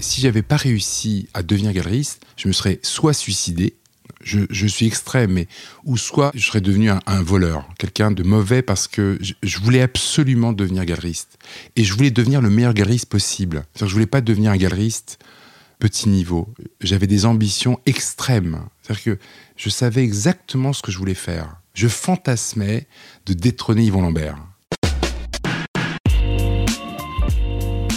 si j'avais pas réussi à devenir galeriste, je me serais soit suicidé, je, suis extrême, ou soit je serais devenu un, voleur, quelqu'un de mauvais parce que je, voulais absolument devenir galeriste et je voulais devenir le meilleur galeriste possible. Je voulais pas devenir un galeriste petit niveau. J'avais des ambitions extrêmes. C'est-à-dire que je savais exactement ce que je voulais faire. Je fantasmais de détrôner Yvon Lambert.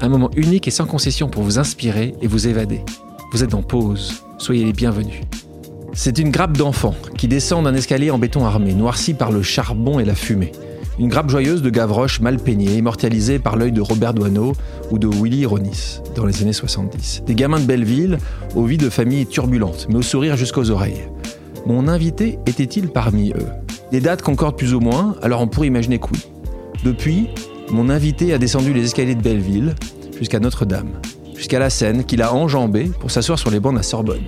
Un moment unique et sans concession pour vous inspirer et vous évader. Vous êtes en pause, soyez les bienvenus. C'est une grappe d'enfants qui descend d'un escalier en béton armé, noirci par le charbon et la fumée. Une grappe joyeuse de Gavroche mal peignée, immortalisée par l'œil de Robert Doisneau ou de Willy Ronis dans les années 70. Des gamins de Belleville, aux vies de familles turbulentes, mais au sourire jusqu'aux oreilles. Mon invité était-il parmi eux? Les dates concordent plus ou moins, alors on pourrait imaginer que oui. Depuis, mon invité a descendu les escaliers de Belleville jusqu'à Notre-Dame, jusqu'à la Seine qu'il a enjambée pour s'asseoir sur les bancs de la Sorbonne,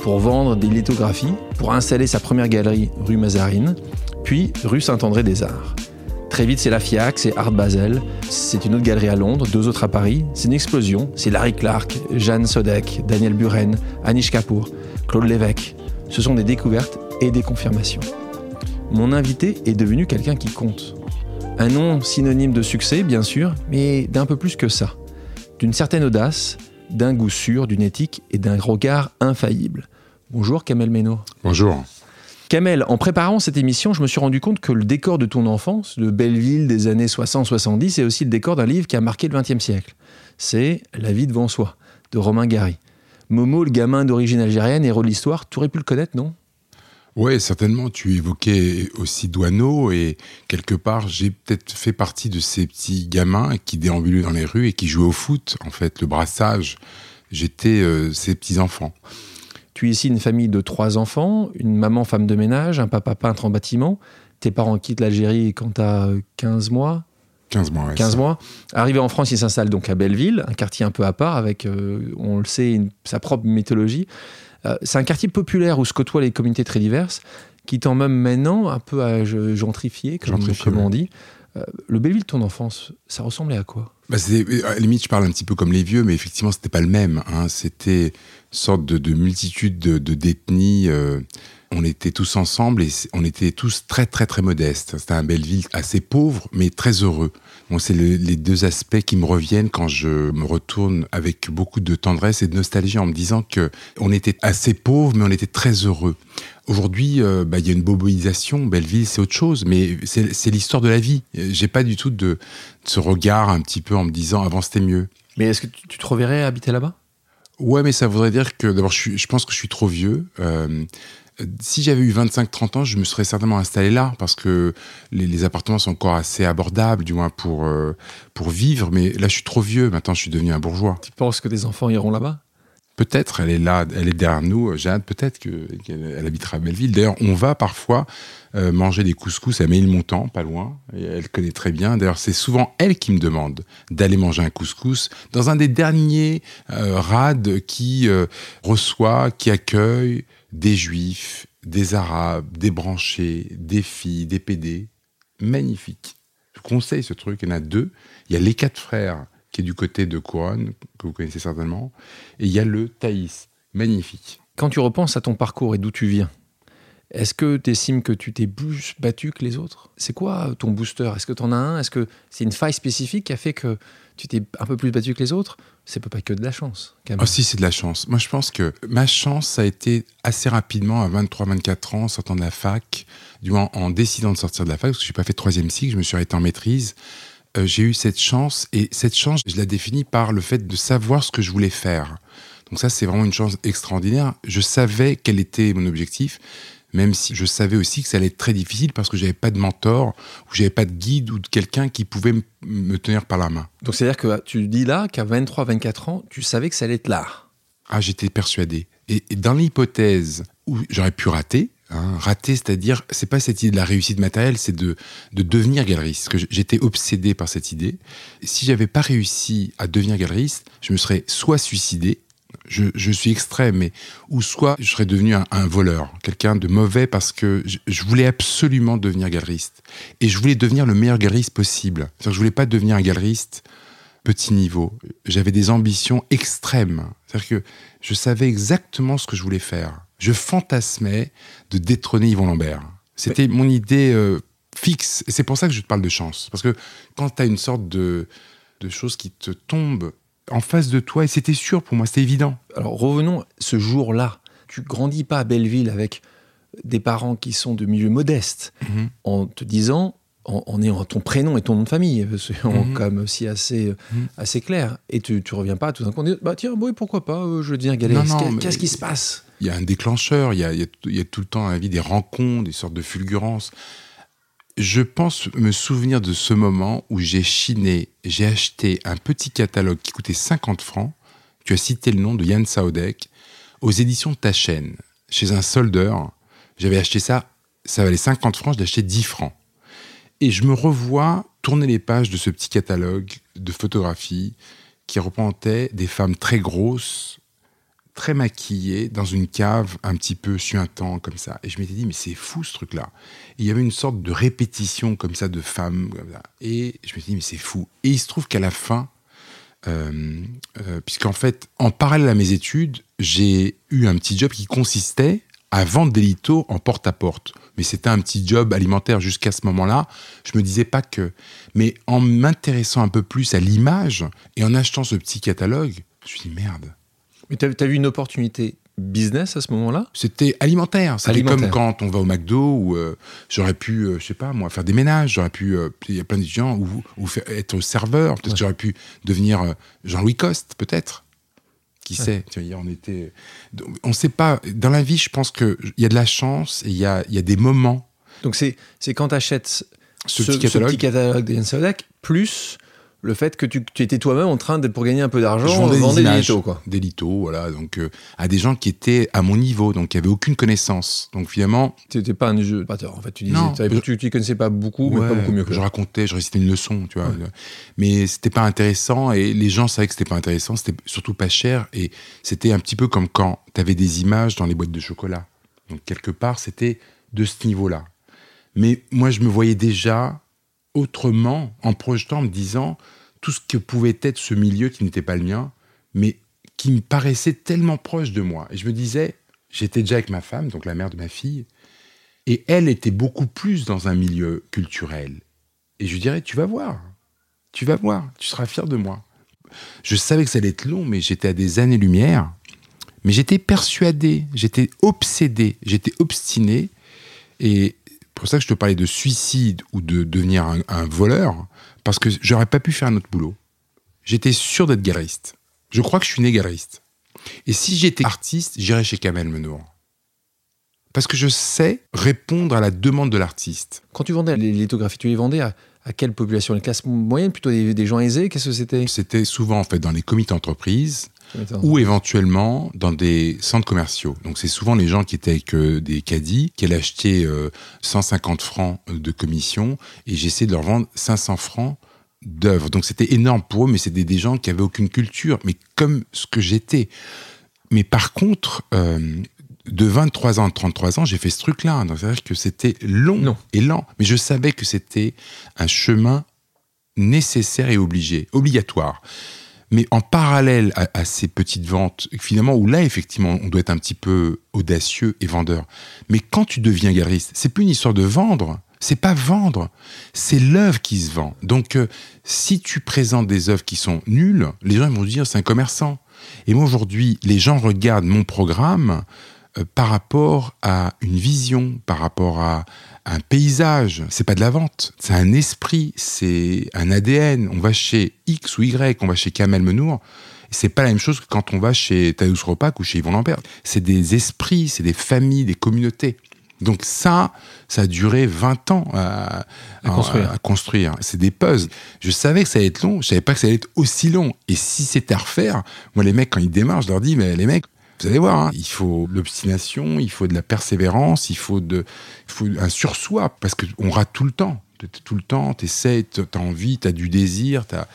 pour vendre des lithographies, pour installer sa première galerie rue Mazarine, puis rue Saint-André-des-Arts. Très vite, c'est la FIAC, c'est Art Basel, c'est une autre galerie à Londres, deux autres à Paris. C'est une explosion. C'est Larry Clark, Jeanne Sodek, Daniel Buren, Anish Kapoor, Claude Lévesque. Ce sont des découvertes et des confirmations. Mon invité est devenu quelqu'un qui compte. Un nom synonyme de succès, bien sûr, mais d'un peu plus que ça. D'une certaine audace, d'un goût sûr, d'une éthique et d'un regard infaillible. Bonjour Kamel Meno. Bonjour. Kamel, en préparant cette émission, je me suis rendu compte que le décor de ton enfance, de Belleville des années 60-70, est aussi le décor d'un livre qui a marqué le XXe siècle. C'est La vie devant soi, de Romain Gary. Momo, le gamin d'origine algérienne, héros de l'histoire, tu aurais pu le connaître, non? Oui, certainement. Tu évoquais aussi Douaneau et quelque part, j'ai peut-être fait partie de ces petits gamins qui déambulaient dans les rues et qui jouaient au foot. En fait, le brassage, j'étais euh, ces petits enfants. Tu es ici une famille de trois enfants, une maman femme de ménage, un papa peintre en bâtiment. Tes parents quittent l'Algérie quand tu as 15 mois 15 mois, 15 mois. Arrivé en France, il s'installe donc à Belleville, un quartier un peu à part avec, euh, on le sait, sa propre mythologie. Euh, c'est un quartier populaire où se côtoient les communautés très diverses, qui tend même maintenant un peu à gentrifier, comme, on dit. Euh, le Belleville de ton enfance, ça ressemblait à quoi? Bah À la limite, je parle un petit peu comme les vieux, mais effectivement, c'était pas le même. Hein. C'était une sorte de, multitude de, d'ethnies. Euh, on était tous ensemble et on était tous très, très, très modestes. C'était un Belleville assez pauvre, mais très heureux. Bon, c'est les deux aspects qui me reviennent quand je me retourne avec beaucoup de tendresse et de nostalgie en me disant que on était assez pauvres, mais on était très heureux. Aujourd'hui, euh, bah, il y a une boboisation. Belleville, c'est autre chose, mais c'est l'histoire de la vie. J'ai pas du tout de, ce regard un petit peu en me disant avant c'était mieux. Mais est-ce que tu te reverrais habiter là-bas? Ouais, mais ça voudrait dire que d'abord, je, je, pense que je suis trop vieux. Euh, si j'avais eu 25-30 ans, je me serais certainement installé là parce que les, appartements sont encore assez abordables, du moins pour, euh, pour vivre. Mais là, je suis trop vieux. Maintenant, je suis devenu un bourgeois. Tu penses que des enfants iront là-bas? Peut-être, elle est là, elle est derrière nous. Jeanne, peut-être qu'elle habitera à Belleville. D'ailleurs, on va parfois euh, manger des couscous à Ménilmontant, pas loin. Et elle connaît très bien. D'ailleurs, c'est souvent elle qui me demande d'aller manger un couscous dans un des derniers euh, rades qui reçoit, qui accueille des juifs, des arabes, des branchés, des filles, des PD. Magnifique. Je conseille ce truc. Il y en a deux. Il y a les quatre frères, qui est du côté de Couronne, que vous connaissez certainement. Et il y a le Thaïs. Magnifique. Quand tu repenses à ton parcours et d'où tu viens, est-ce que tu estimes que tu t'es plus battu que les autres? C'est quoi ton booster? Est-ce que tu en as un? Est-ce que c'est une faille spécifique qui a fait que tu t'es un peu plus battu que les autres C'est pas que de la chance. Ah si, c'est de la chance. Moi, je pense que ma chance, ça a été assez rapidement, à 23-24 ans, en sortant de la fac, du moins en décidant de sortir de la fac, parce que je n'ai pas fait troisième cycle, je me suis arrêté en maîtrise. Euh, j'ai eu cette chance, et cette chance, je la définis par le fait de savoir ce que je voulais faire. Donc ça, c'est vraiment une chance extraordinaire. Je savais quel était mon objectif même si je savais aussi que ça allait être très difficile parce que j'avais pas de mentor, ou j'avais pas de guide ou de quelqu'un qui pouvait me tenir par la main. Donc c'est-à-dire que tu dis là qu'à 23, 24 ans, tu savais que ça allait être l'art. Ah, j'étais persuadé. Et, dans l'hypothèse où j'aurais pu rater, hein, rater, c'est-à-dire, c'est pas cette idée de la réussite matérielle, c'est de, de devenir galeriste. que j'étais obsédé par cette idée. si j'avais pas réussi à devenir galeriste, je me serais soit suicidé, je, suis extrême, mais ou soit je serais devenu un, voleur, quelqu'un de mauvais parce que je, voulais absolument devenir galeriste et je voulais devenir le meilleur galeriste possible. Je voulais pas devenir un galeriste petit niveau. J'avais des ambitions extrêmes. C'est-à-dire que je savais exactement ce que je voulais faire. Je fantasmais de détrôner Yvon Lambert. C'était mon idée euh, fixe. Et c'est pour ça que je te parle de chance. Parce que quand tu as une sorte de, de choses qui te tombent en face de toi, et c'était sûr pour moi, c'était évident. Alors revenons ce jour-là. Tu grandis pas à Belleville avec des parents qui sont de milieu modeste, mhm. en te disant, en, ayant ton prénom et ton nom de famille, c'est mhm. comme aussi assez, mhm. assez clair. Et tu, tu reviens pas tout d'un coup, bah tiens, oui, pourquoi pas, euh, je veux dire galeriste. Qu'est-ce qui se passe? Il y a un déclencheur, il y a, il y a, tout le temps dans la vie des rencontres, des sortes de fulgurances je pense me souvenir de ce moment où j'ai chiné, j'ai acheté un petit catalogue qui coûtait 50 francs. Tu as cité le nom de Yann Saodek aux éditions Tachen, chez un soldeur. J'avais acheté ça, ça valait 50 francs, je l'ai acheté 10 francs. Et je me revois tourner les pages de ce petit catalogue de photographies qui représentait des femmes très grosses, très maquillée dans une cave un petit peu suintant comme ça. Et je m'étais dit, mais c'est fou ce truc-là. Il y avait une sorte de répétition comme ça de femmes. Et je me suis dit, mais c'est fou. Et il se trouve qu'à la fin, euh, euh, puisqu'en fait, en parallèle à mes études, j'ai eu un petit job qui consistait à vendre des litos en porte-à-porte. Mais c'était un petit job alimentaire jusqu'à ce moment-là. Je me disais pas que. Mais en m'intéressant un peu plus à l'image et en achetant ce petit catalogue, je me suis dit merde, mais tu as, vu une opportunité business à ce moment-là? C'était alimentaire. C'était comme quand on va au McDo où euh, j'aurais pu, euh, je sais pas moi, faire des ménages. J'aurais pu, euh, il y a plein d'étudiants ou, ou être serveur. Peut-être j'aurais pu devenir Jean-Louis Coste, peut-être. Qui sait? Tu vois, on était, on sait pas. Dans la vie, je pense que il y a de la chance et il y a, y a des moments. Donc c'est quand tu achètes ce, petit catalogue, ce petit catalogue de plus le fait que tu, étais toi-même en train d'être pour gagner un peu d'argent, vendre des litos, quoi. Des litos, voilà, donc euh, à des gens qui étaient à mon niveau, donc qui avaient aucune connaissance. Donc finalement, c'était pas un jeu. En fait, tu disais, non, tu, tu connaissais pas beaucoup, mais pas beaucoup mieux que je racontais, je récitais une leçon, tu vois. Mais c'était pas intéressant et les gens savaient que c'était pas intéressant. C'était surtout pas cher et c'était un petit peu comme quand tu avais des images dans les boîtes de chocolat. Donc quelque part, c'était de ce niveau-là. Mais moi, je me voyais déjà autrement en projetant, en me disant tout ce que pouvait être ce milieu qui n'était pas le mien, mais qui me paraissait tellement proche de moi. Et je me disais, j'étais déjà avec ma femme, donc la mère de ma fille, et elle était beaucoup plus dans un milieu culturel. Et je lui dirais, tu vas voir, tu vas voir, tu seras fier de moi. Je savais que ça allait être long, mais j'étais à des années-lumière. Mais j'étais persuadé, j'étais obsédé, j'étais obstiné. Et pour ça que je te parlais de suicide ou de devenir un, voleur, parce que j'aurais pas pu faire un autre boulot. J'étais sûr d'être galeriste. Je crois que je suis né galeriste. Et si j'étais artiste, j'irais chez Kamel Menour. Parce que je sais répondre à la demande de l'artiste. Quand tu vendais les lithographies, tu les vendais à, quelle population? Les classes moyennes, plutôt des, des gens aisés? Qu'est-ce que c'était? C'était souvent en fait dans les comités d'entreprise, ou éventuellement dans des centres commerciaux. Donc c'est souvent les gens qui étaient avec euh, des caddies, qui allaient acheter 150 euh, francs de commission et j'essaie de leur vendre 500 francs d'œuvres. Donc c'était énorme pour eux, mais c'était des gens qui avaient aucune culture, mais comme ce que j'étais. Mais par contre, euh, de 23 ans à 33 ans, j'ai fait ce truc-là. C'est-à-dire que c'était long et lent, mais je savais que c'était un chemin nécessaire et obligé, obligatoire. Mais en parallèle à, ces petites ventes, finalement, où là, effectivement, on doit être un petit peu audacieux et vendeur. Mais quand tu deviens galeriste, c'est plus une histoire de vendre. C'est pas vendre, c'est l'œuvre qui se vend. Donc, euh, si tu présentes des œuvres qui sont nulles, les gens vont dire c'est un commerçant. Et moi aujourd'hui, les gens regardent mon programme par rapport à une vision, par rapport à un paysage. C'est pas de la vente, c'est un esprit, c'est un ADN. On va chez X ou Y, on va chez Kamel Menour. C'est pas la même chose que quand on va chez Tadeusz Ropac ou chez Yvon Lambert. C'est des esprits, c'est des familles, des communautés. Donc ça, ça a duré 20 ans à, construire. C'est des puzzles. Je savais que ça allait être long, je savais pas que ça allait être aussi long. Et si c'était à refaire, moi les mecs quand ils démarrent, je leur dis mais les mecs, vous allez voir, hein, il faut l'obstination, il faut de la persévérance, il faut, de, il faut un sursoi parce qu'on rate tout le temps. Tout le temps, tu essaies, tu as envie, tu as du désir, tu as.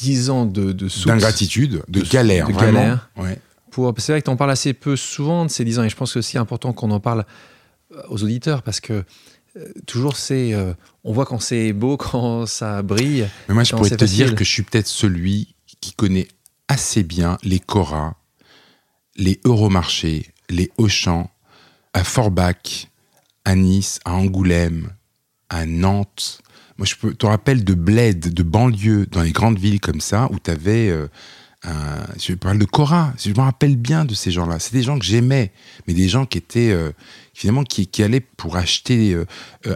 10 ans de, de D'ingratitude, de, galère. De galère. Ouais. C'est vrai que tu en parles assez peu souvent de ces 10 ans, et je pense que c'est important qu'on en parle euh, aux auditeurs, parce que euh, toujours c'est. Euh, on voit quand c'est beau, quand ça brille. Mais moi, je pourrais te dire que je suis peut-être celui qui connaît assez bien les Cora, les Euromarchés, les Auchan, à Forbach, à Nice, à Angoulême, à Nantes. Moi, je te rappelle de bled, de banlieue, dans les grandes villes comme ça, où tu avais je parle de Cora, je me rappelle bien de ces gens-là. C'est des gens que j'aimais, mais des gens qui étaient euh, finalement qui, allaient pour acheter euh,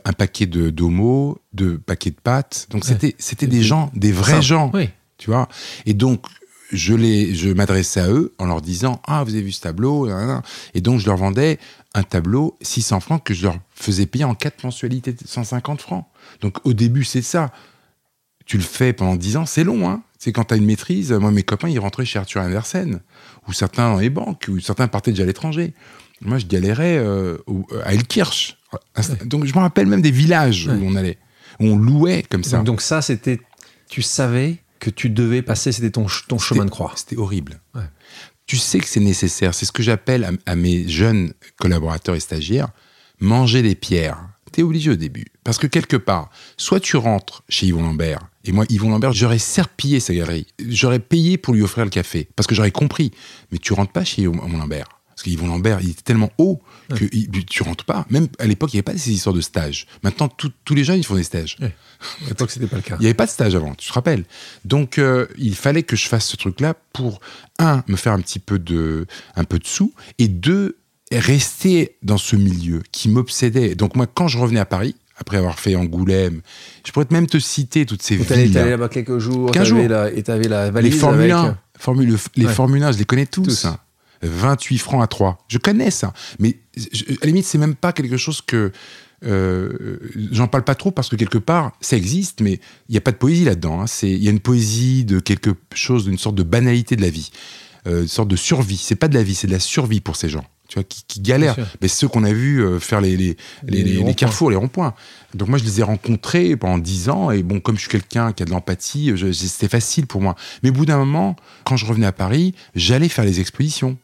un paquet de d'homo, de paquets de pâtes. Donc c'était c'était des gens, des vrais gens, tu vois. Et donc je les je m'adressais à eux en leur disant ah vous avez vu ce tableau et donc je leur vendais un tableau 600 francs que je leur faisais payer en quatre mensualités de 150 francs. Donc au début c'est ça. Tu le fais pendant 10 ans, c'est long, hein c'est quand tu as une maîtrise. Moi, mes copains, ils rentraient chez Arthur Andersen, ou certains dans les banques, ou certains partaient déjà à l'étranger. Moi, je galérais euh, à Elkirch. Donc, je me rappelle même des villages où on allait, où on louait comme ça. Donc, ça, c'était. Tu savais que tu devais passer, c'était ton, ton chemin de croix. C'était horrible. Tu sais que c'est nécessaire. C'est ce que j'appelle à, à, mes jeunes collaborateurs et stagiaires manger des pierres. Tu es obligé au début. Parce que quelque part, soit tu rentres chez Yvon Lambert et moi, Yvon Lambert, j'aurais serpillé sa galerie. J'aurais payé pour lui offrir le café. Parce que j'aurais compris. Mais tu rentres pas chez Yvon Lambert. Parce qu'Yvon Lambert, il était tellement haut que tu rentres pas. Même à l'époque, il n'y avait pas ces histoires de stage. Maintenant, tous les jeunes, ils font des stages. À l'époque, c'était pas le cas. Il n'y avait pas de stage avant, tu te rappelles. Donc, euh, il fallait que je fasse ce truc-là pour, un, me faire un petit peu de, un peu de sous, et deux, rester dans ce milieu qui m'obsédait. Donc, moi, quand je revenais à Paris, après avoir fait Angoulême. Je pourrais même te citer toutes ces villes. Tu allé là-bas quelques jours. 15 jours. et tu avais la valise Les Formule 1, Formule, les Formule 1, je les connais tous. 28 francs à 3. Je connais ça. Mais à la limite, c'est même pas quelque chose que. Euh, j'en parle pas trop parce que quelque part, ça existe, mais il n'y a pas de poésie là-dedans. Hein. Il y a une poésie de quelque chose, d'une sorte de banalité de la vie, euh, une sorte de survie. C'est pas de la vie, c'est de la survie pour ces gens tu vois, qui, galèrent. Mais ceux qu'on a vu euh, faire les, les, les, carrefours, les ronds-points. Donc moi, je les ai rencontrés pendant dix ans. Et bon, comme je suis quelqu'un qui a de l'empathie, c'était facile pour moi. Mais au bout d'un moment, quand je revenais à Paris, j'allais faire les expositions.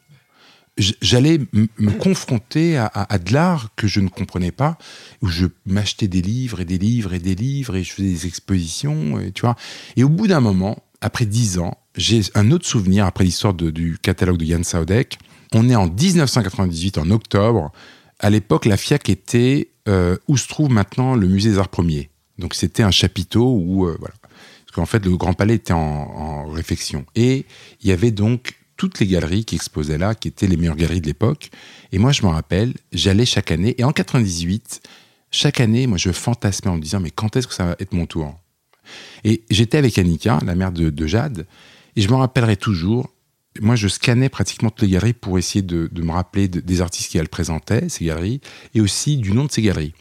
J'allais me confronter à, de l'art que je ne comprenais pas, où je m'achetais des livres et des livres et des livres et je faisais des expositions, et, tu vois. Et au bout d'un moment, après dix ans, j'ai un autre souvenir après l'histoire du catalogue de Jan Saudek on est en 1998, en octobre. À l'époque, la FIAC était euh, où se trouve maintenant le musée des Arts Premiers. Donc c'était un chapiteau où, euh, voilà. Parce qu'en fait, le Grand Palais était en, réfection. Et il y avait donc toutes les galeries qui exposaient là, qui étaient les meilleures galeries de l'époque. Et moi, je m'en rappelle, j'allais chaque année. Et en 98, chaque année, moi, je fantasmais en me disant, mais quand est-ce que ça va être mon tour? Et j'étais avec Annika, la mère de, de Jade, et je me rappellerai toujours, moi, je scannais pratiquement toutes les galeries pour essayer de, me rappeler des artistes qui elles présentaient, ces galeries, et aussi du nom de ces galeries.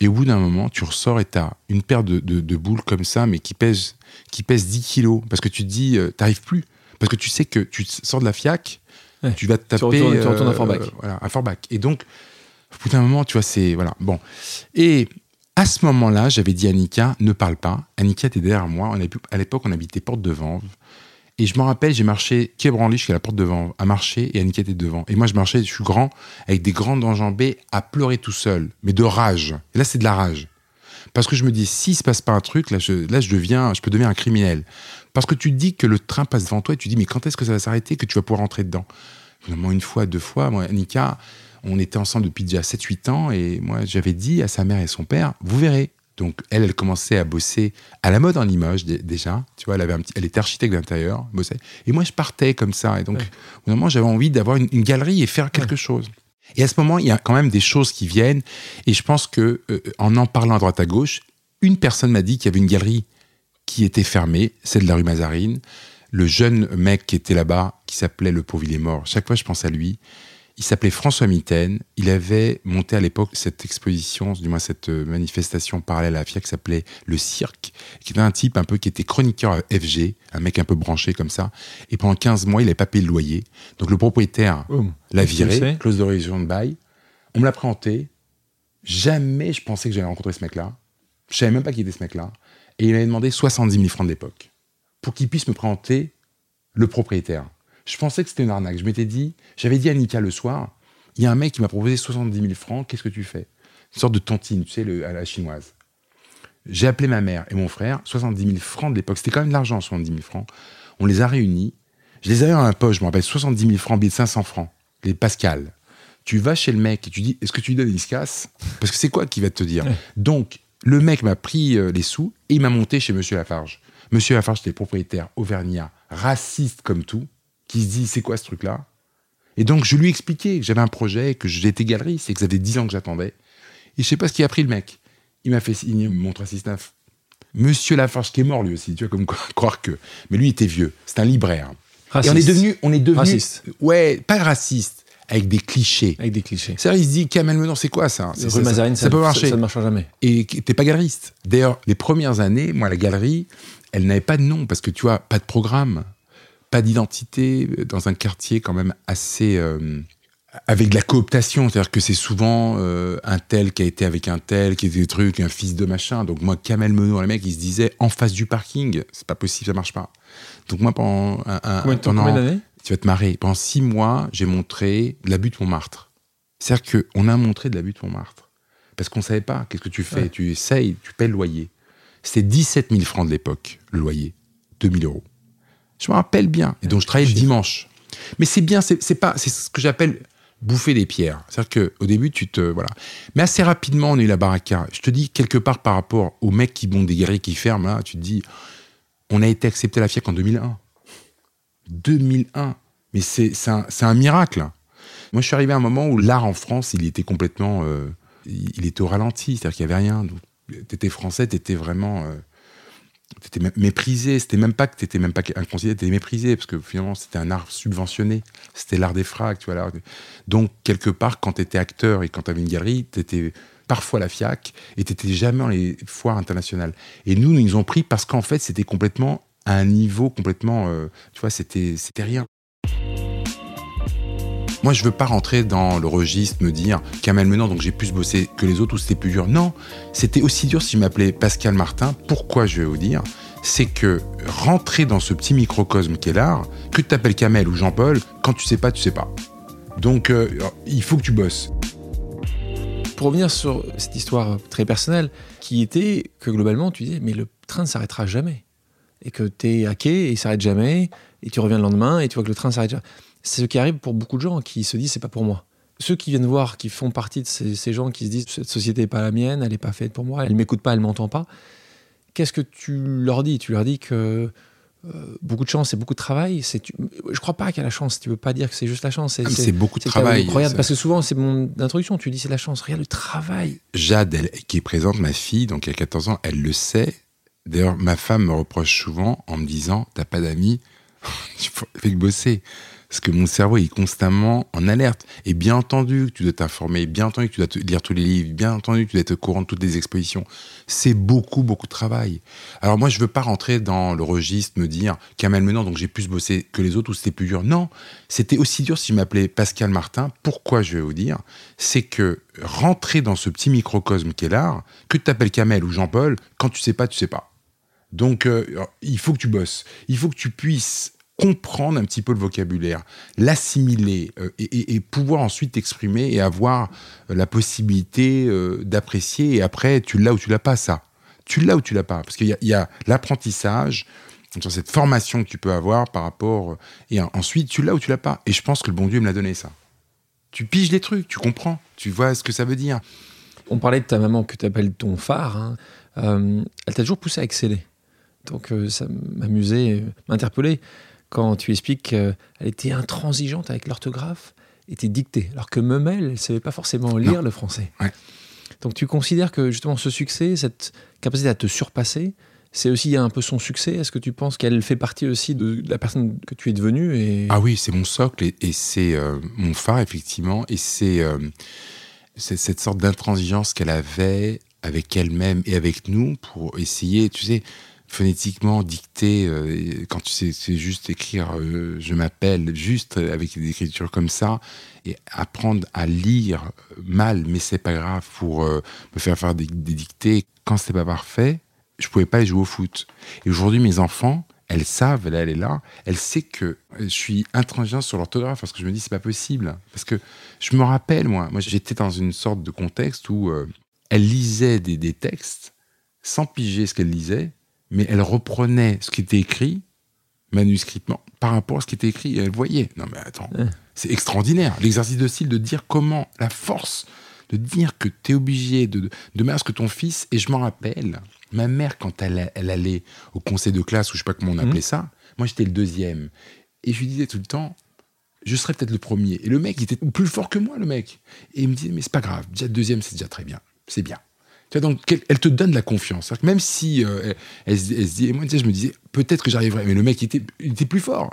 Et au bout d'un moment, tu ressors et tu as une paire de, boules comme ça, mais qui pèse, qui pèse 10 kilos. Parce que tu te dis, euh, t'arrives plus. Parce que tu sais que tu sors de la FIAC, tu vas te taper. Tu retournes, tu retournes à euh, Forbach. voilà, à Forbach. Et donc, au bout d'un moment, tu vois, c'est. Voilà. Bon. Et à ce moment-là, j'avais dit à Annika, ne parle pas. Annika était derrière moi. On avait, à l'époque, on habitait Porte de Vanves. Et je me rappelle, j'ai marché quai Branly jusqu'à la porte devant, à marcher, et Annick était devant. Et moi, je marchais, je suis grand, avec des grandes enjambées, à pleurer tout seul, mais de rage. Et là, c'est de la rage. Parce que je me dis, s'il se passe pas un truc, là, je, là, je deviens, je peux devenir un criminel. Parce que tu dis que le train passe devant toi, et tu te dis, mais quand est-ce que ça va s'arrêter, que tu vas pouvoir rentrer dedans? Finalement, une fois, deux fois, moi, Annika, on était ensemble depuis déjà 7-8 ans, et moi, j'avais dit à sa mère et son père, vous verrez, donc elle, elle commençait à bosser à la mode en Limoges déjà. Tu vois, elle avait un petit, elle était architecte d'intérieur, bossait. Et moi, je partais comme ça. Et donc, au moment, j'avais envie d'avoir une, galerie et faire quelque chose. Et à ce moment, il y a quand même des choses qui viennent. Et je pense que euh, en en parlant à droite à gauche, une personne m'a dit qu'il y avait une galerie qui était fermée, celle de la rue Mazarine. Le jeune mec qui était là-bas, qui s'appelait Le Pauvre Il est mort. Chaque fois, je pense à lui. Il s'appelait François Mitaine. Il avait monté à l'époque cette exposition, du moins cette euh, manifestation parallèle à la FIA qui s'appelait Le Cirque, qui était un type un peu qui était chroniqueur à FG, un mec un peu branché comme ça. Et pendant 15 mois, il n'avait pas payé le loyer. Donc le propriétaire Oh. l'a viré, clause de révision de bail. On me l'a présenté. Jamais je pensais que j'allais rencontrer ce mec-là. Je savais même pas qui était ce mec-là. Et il m'avait demandé 70 000 francs de l'époque pour qu'il puisse me présenter le propriétaire. Je pensais que c'était une arnaque. Je m'étais dit, j'avais dit à Nika le soir, il y a un mec qui m'a proposé 70 000 francs, qu'est-ce que tu fais? Une sorte de tantine, tu sais, le- à la chinoise. J'ai appelé ma mère et mon frère, 70 000 francs de l'époque, c'était quand même de l'argent, 70 000 francs. On les a réunis. Je les avais dans la poche, je me rappelle, 70 000 francs, billets de 500 francs, les Pascal. Tu vas chez le mec et tu dis, est-ce que tu lui donnes se casse Parce que c'est quoi qu'il va te dire? Donc, le mec m'a pris euh, les sous et il m'a monté chez Monsieur Lafarge. Monsieur Lafarge, c'était propriétaire auvergnat, raciste comme tout, qui se dit, c'est quoi ce truc-là? Et donc, je lui ai expliqué que j'avais un projet, que j'étais galeriste et que ça faisait 10 ans que j'attendais. Et je sais pas ce qu'il a pris le mec. Il m'a fait signer mon 369. Monsieur Lafarge, qui est mort lui aussi, tu vois, comme quoi, croire que. Mais lui, il était vieux. C'est un libraire. Et on est devenu. On est devenu Raciste. Ouais, pas raciste, avec des clichés. Avec des clichés. C'est-à-dire, il se dit, Kamel Menon, c'est quoi ça C'est- Rue ça, ça- Mazarine, ça peut marcher. Ça, ne marchera jamais. Et t'es pas galeriste. D'ailleurs, les premières années, moi, la galerie, elle n'avait pas de nom parce que tu vois, pas de programme, pas d'identité, euh, dans un quartier quand même assez. euh, avec de la cooptation, c'est-à-dire que c'est souvent euh, un tel qui a été avec un tel, qui était des trucs, un fils de machin. Donc moi, Kamel Menon, les mecs, ils se disaient en face du parking, c'est pas possible, ça marche pas. Donc moi, pendant un, un- Combien pendant- combien d'années? Tu vas te marrer. Pendant six mois, j'ai montré de l'abus de Montmartre. C'est-à-dire qu'on a montré de l'abus de Montmartre. Parce qu'on ne savait pas. Qu'est-ce que tu fais? Ouais. Tu essayes, tu paies le loyer. C'était 17 000 francs de l'époque, le loyer. 2 000 euros. Je me rappelle bien. Et donc, je travaillais le dimanche. Mais c'est bien, c'est pas, c'est ce que j'appelle bouffer des pierres. C'est-à-dire qu'au début, tu te. Voilà. Mais assez rapidement, on a eu la baraka. Je te dis, quelque part, par rapport aux mecs qui montent des galeries qui ferment, là, tu te dis, on a été accepté à la FIAC en 2001. 2001. Mais c'est un, miracle. Moi, je suis arrivé à un moment où l'art en France, il était complètement. euh, il, était au ralenti, c'est-à-dire qu'il n'y avait rien. Tu étais français, tu étais vraiment. euh, t'étais méprisé. C'était même pas que tu étais même pas inconsidéré, tu étais méprisé, parce que finalement, c'était un art subventionné. C'était l'art des fracs, tu vois. Donc, quelque part, quand tu étais acteur et quand tu avais une galerie, tu étais parfois la FIAC et tu n'étais jamais dans les foires internationales. Et nous, nous nous ont pris parce qu'en fait, c'était complètement à un niveau complètement. euh, tu vois, c'était rien. Moi, je veux pas rentrer dans le registre, me dire Kamel Menon, donc j'ai plus bossé que les autres ou c'était plus dur. Non, c'était aussi dur si je m'appelais Pascal Martin. Pourquoi je vais vous dire C'est que rentrer dans ce petit microcosme qu'est l'art, que tu t'appelles Kamel ou Jean-Paul, quand tu sais pas, tu sais pas. Donc, euh, il faut que tu bosses. Pour revenir sur cette histoire très personnelle, qui était que globalement, tu disais, mais le train ne s'arrêtera jamais. Et que tu es hacké et il s'arrête jamais, et tu reviens le lendemain et tu vois que le train s'arrête jamais. C'est ce qui arrive pour beaucoup de gens qui se disent, c'est pas pour moi. Ceux qui viennent voir, qui font partie de ces, ces gens qui se disent, cette société n'est pas la mienne, elle n'est pas faite pour moi, elle m'écoute pas, elle m'entend pas. Qu'est-ce que tu leur dis? Tu leur dis que euh, beaucoup de chance et beaucoup de travail. C'est, tu- je crois pas qu'il y a la chance. Tu veux pas dire que c'est juste la chance. Ah, mais C'est beaucoup de c'est travail. incroyable Ça- parce que souvent c'est mon introduction. Tu dis c'est la chance. Regarde le travail. Jade, elle, qui est présente, ma fille, donc elle a 14 ans, elle le sait. D'ailleurs, ma femme me reproche souvent en me disant T'as pas d'amis? Tu fais que bosser. Parce que mon cerveau est constamment en alerte. Et bien entendu tu dois t'informer, bien entendu tu dois lire tous les livres, bien entendu tu dois être au courant de toutes les expositions. C'est beaucoup, beaucoup de travail. Alors moi, je veux pas rentrer dans le registre, me dire Kamel Menon, donc j'ai plus bossé que les autres ou c'était plus dur? Non, c'était aussi dur si je m'appelais Pascal Martin. Pourquoi je vais vous dire C'est que rentrer dans ce petit microcosme qu'est l'art, que tu t'appelles Kamel ou Jean-Paul, quand tu sais pas, tu sais pas. Donc, euh, il faut que tu bosses. Il faut que tu puisses comprendre un petit peu le vocabulaire, l'assimiler euh, et, pouvoir ensuite t'exprimer et avoir euh, la possibilité d'apprécier. Et après, tu l'as ou tu l'as pas, ça. Tu l'as ou tu l'as pas. Parce qu'il y a, a l'apprentissage, cette formation que tu peux avoir par rapport. Et en- ensuite, tu l'as ou tu l'as pas. Et je pense que le bon Dieu me l'a donné, ça. Tu piges les trucs, tu comprends, tu vois ce que ça veut dire. On parlait de ta maman que tu appelles ton phare. hein. Elle t'a toujours poussé à exceller? Donc euh, ça m'amusait, euh, m'interpellait quand tu expliques qu'elle était intransigeante avec l'orthographe et tes dictées, alors que Memel, elle ne savait pas forcément lire le français. Ouais. Donc tu considères que justement ce succès, cette capacité à te surpasser, c'est aussi un peu son succès? Est-ce que tu penses qu'elle fait partie aussi de la personne que tu es devenue et... Ah oui, c'est mon socle et, c'est euh, mon phare, effectivement. Et c'est cette sorte d'intransigeance qu'elle avait avec elle-même et avec nous pour essayer, tu sais, phonétiquement dicter, euh, quand tu sais, c'est juste écrire euh, je m'appelle, juste avec des écritures comme ça, et apprendre à lire mal, mais c'est pas grave pour euh, me faire faire des, dictées. Quand c'était pas parfait, je pouvais pas jouer au foot. Et aujourd'hui, mes enfants, elles savent, elle, elle est là, elle sait que je suis intransigeant sur l'orthographe parce que je me dis c'est pas possible. Parce que je me rappelle, moi, moi j'étais dans une sorte de contexte où elle lisait des, textes sans piger ce qu'elle lisait, mais elle reprenait ce qui était écrit manuscritement par rapport à ce qui était écrit et elle voyait. Non mais attends, c'est extraordinaire. L'exercice de style de dire comment la force de dire que tu es obligé de, de, mettre ce que ton fils, et je m'en rappelle, ma mère, quand elle, elle, allait au conseil de classe, ou je sais pas comment on appelait mmh. ça, moi j'étais le deuxième. Et je lui disais tout le temps, je serais peut-être le premier. Et le mec, il était plus fort que moi, le mec. Et il me disait, mais c'est pas grave, déjà le deuxième, c'est déjà très bien c'est bien. Tu vois, donc, elle te donne la confiance. Même si euh, elle, se dit, et moi, tu sais, je me disais, peut-être que j'arriverais, mais le mec, il était, il était plus fort.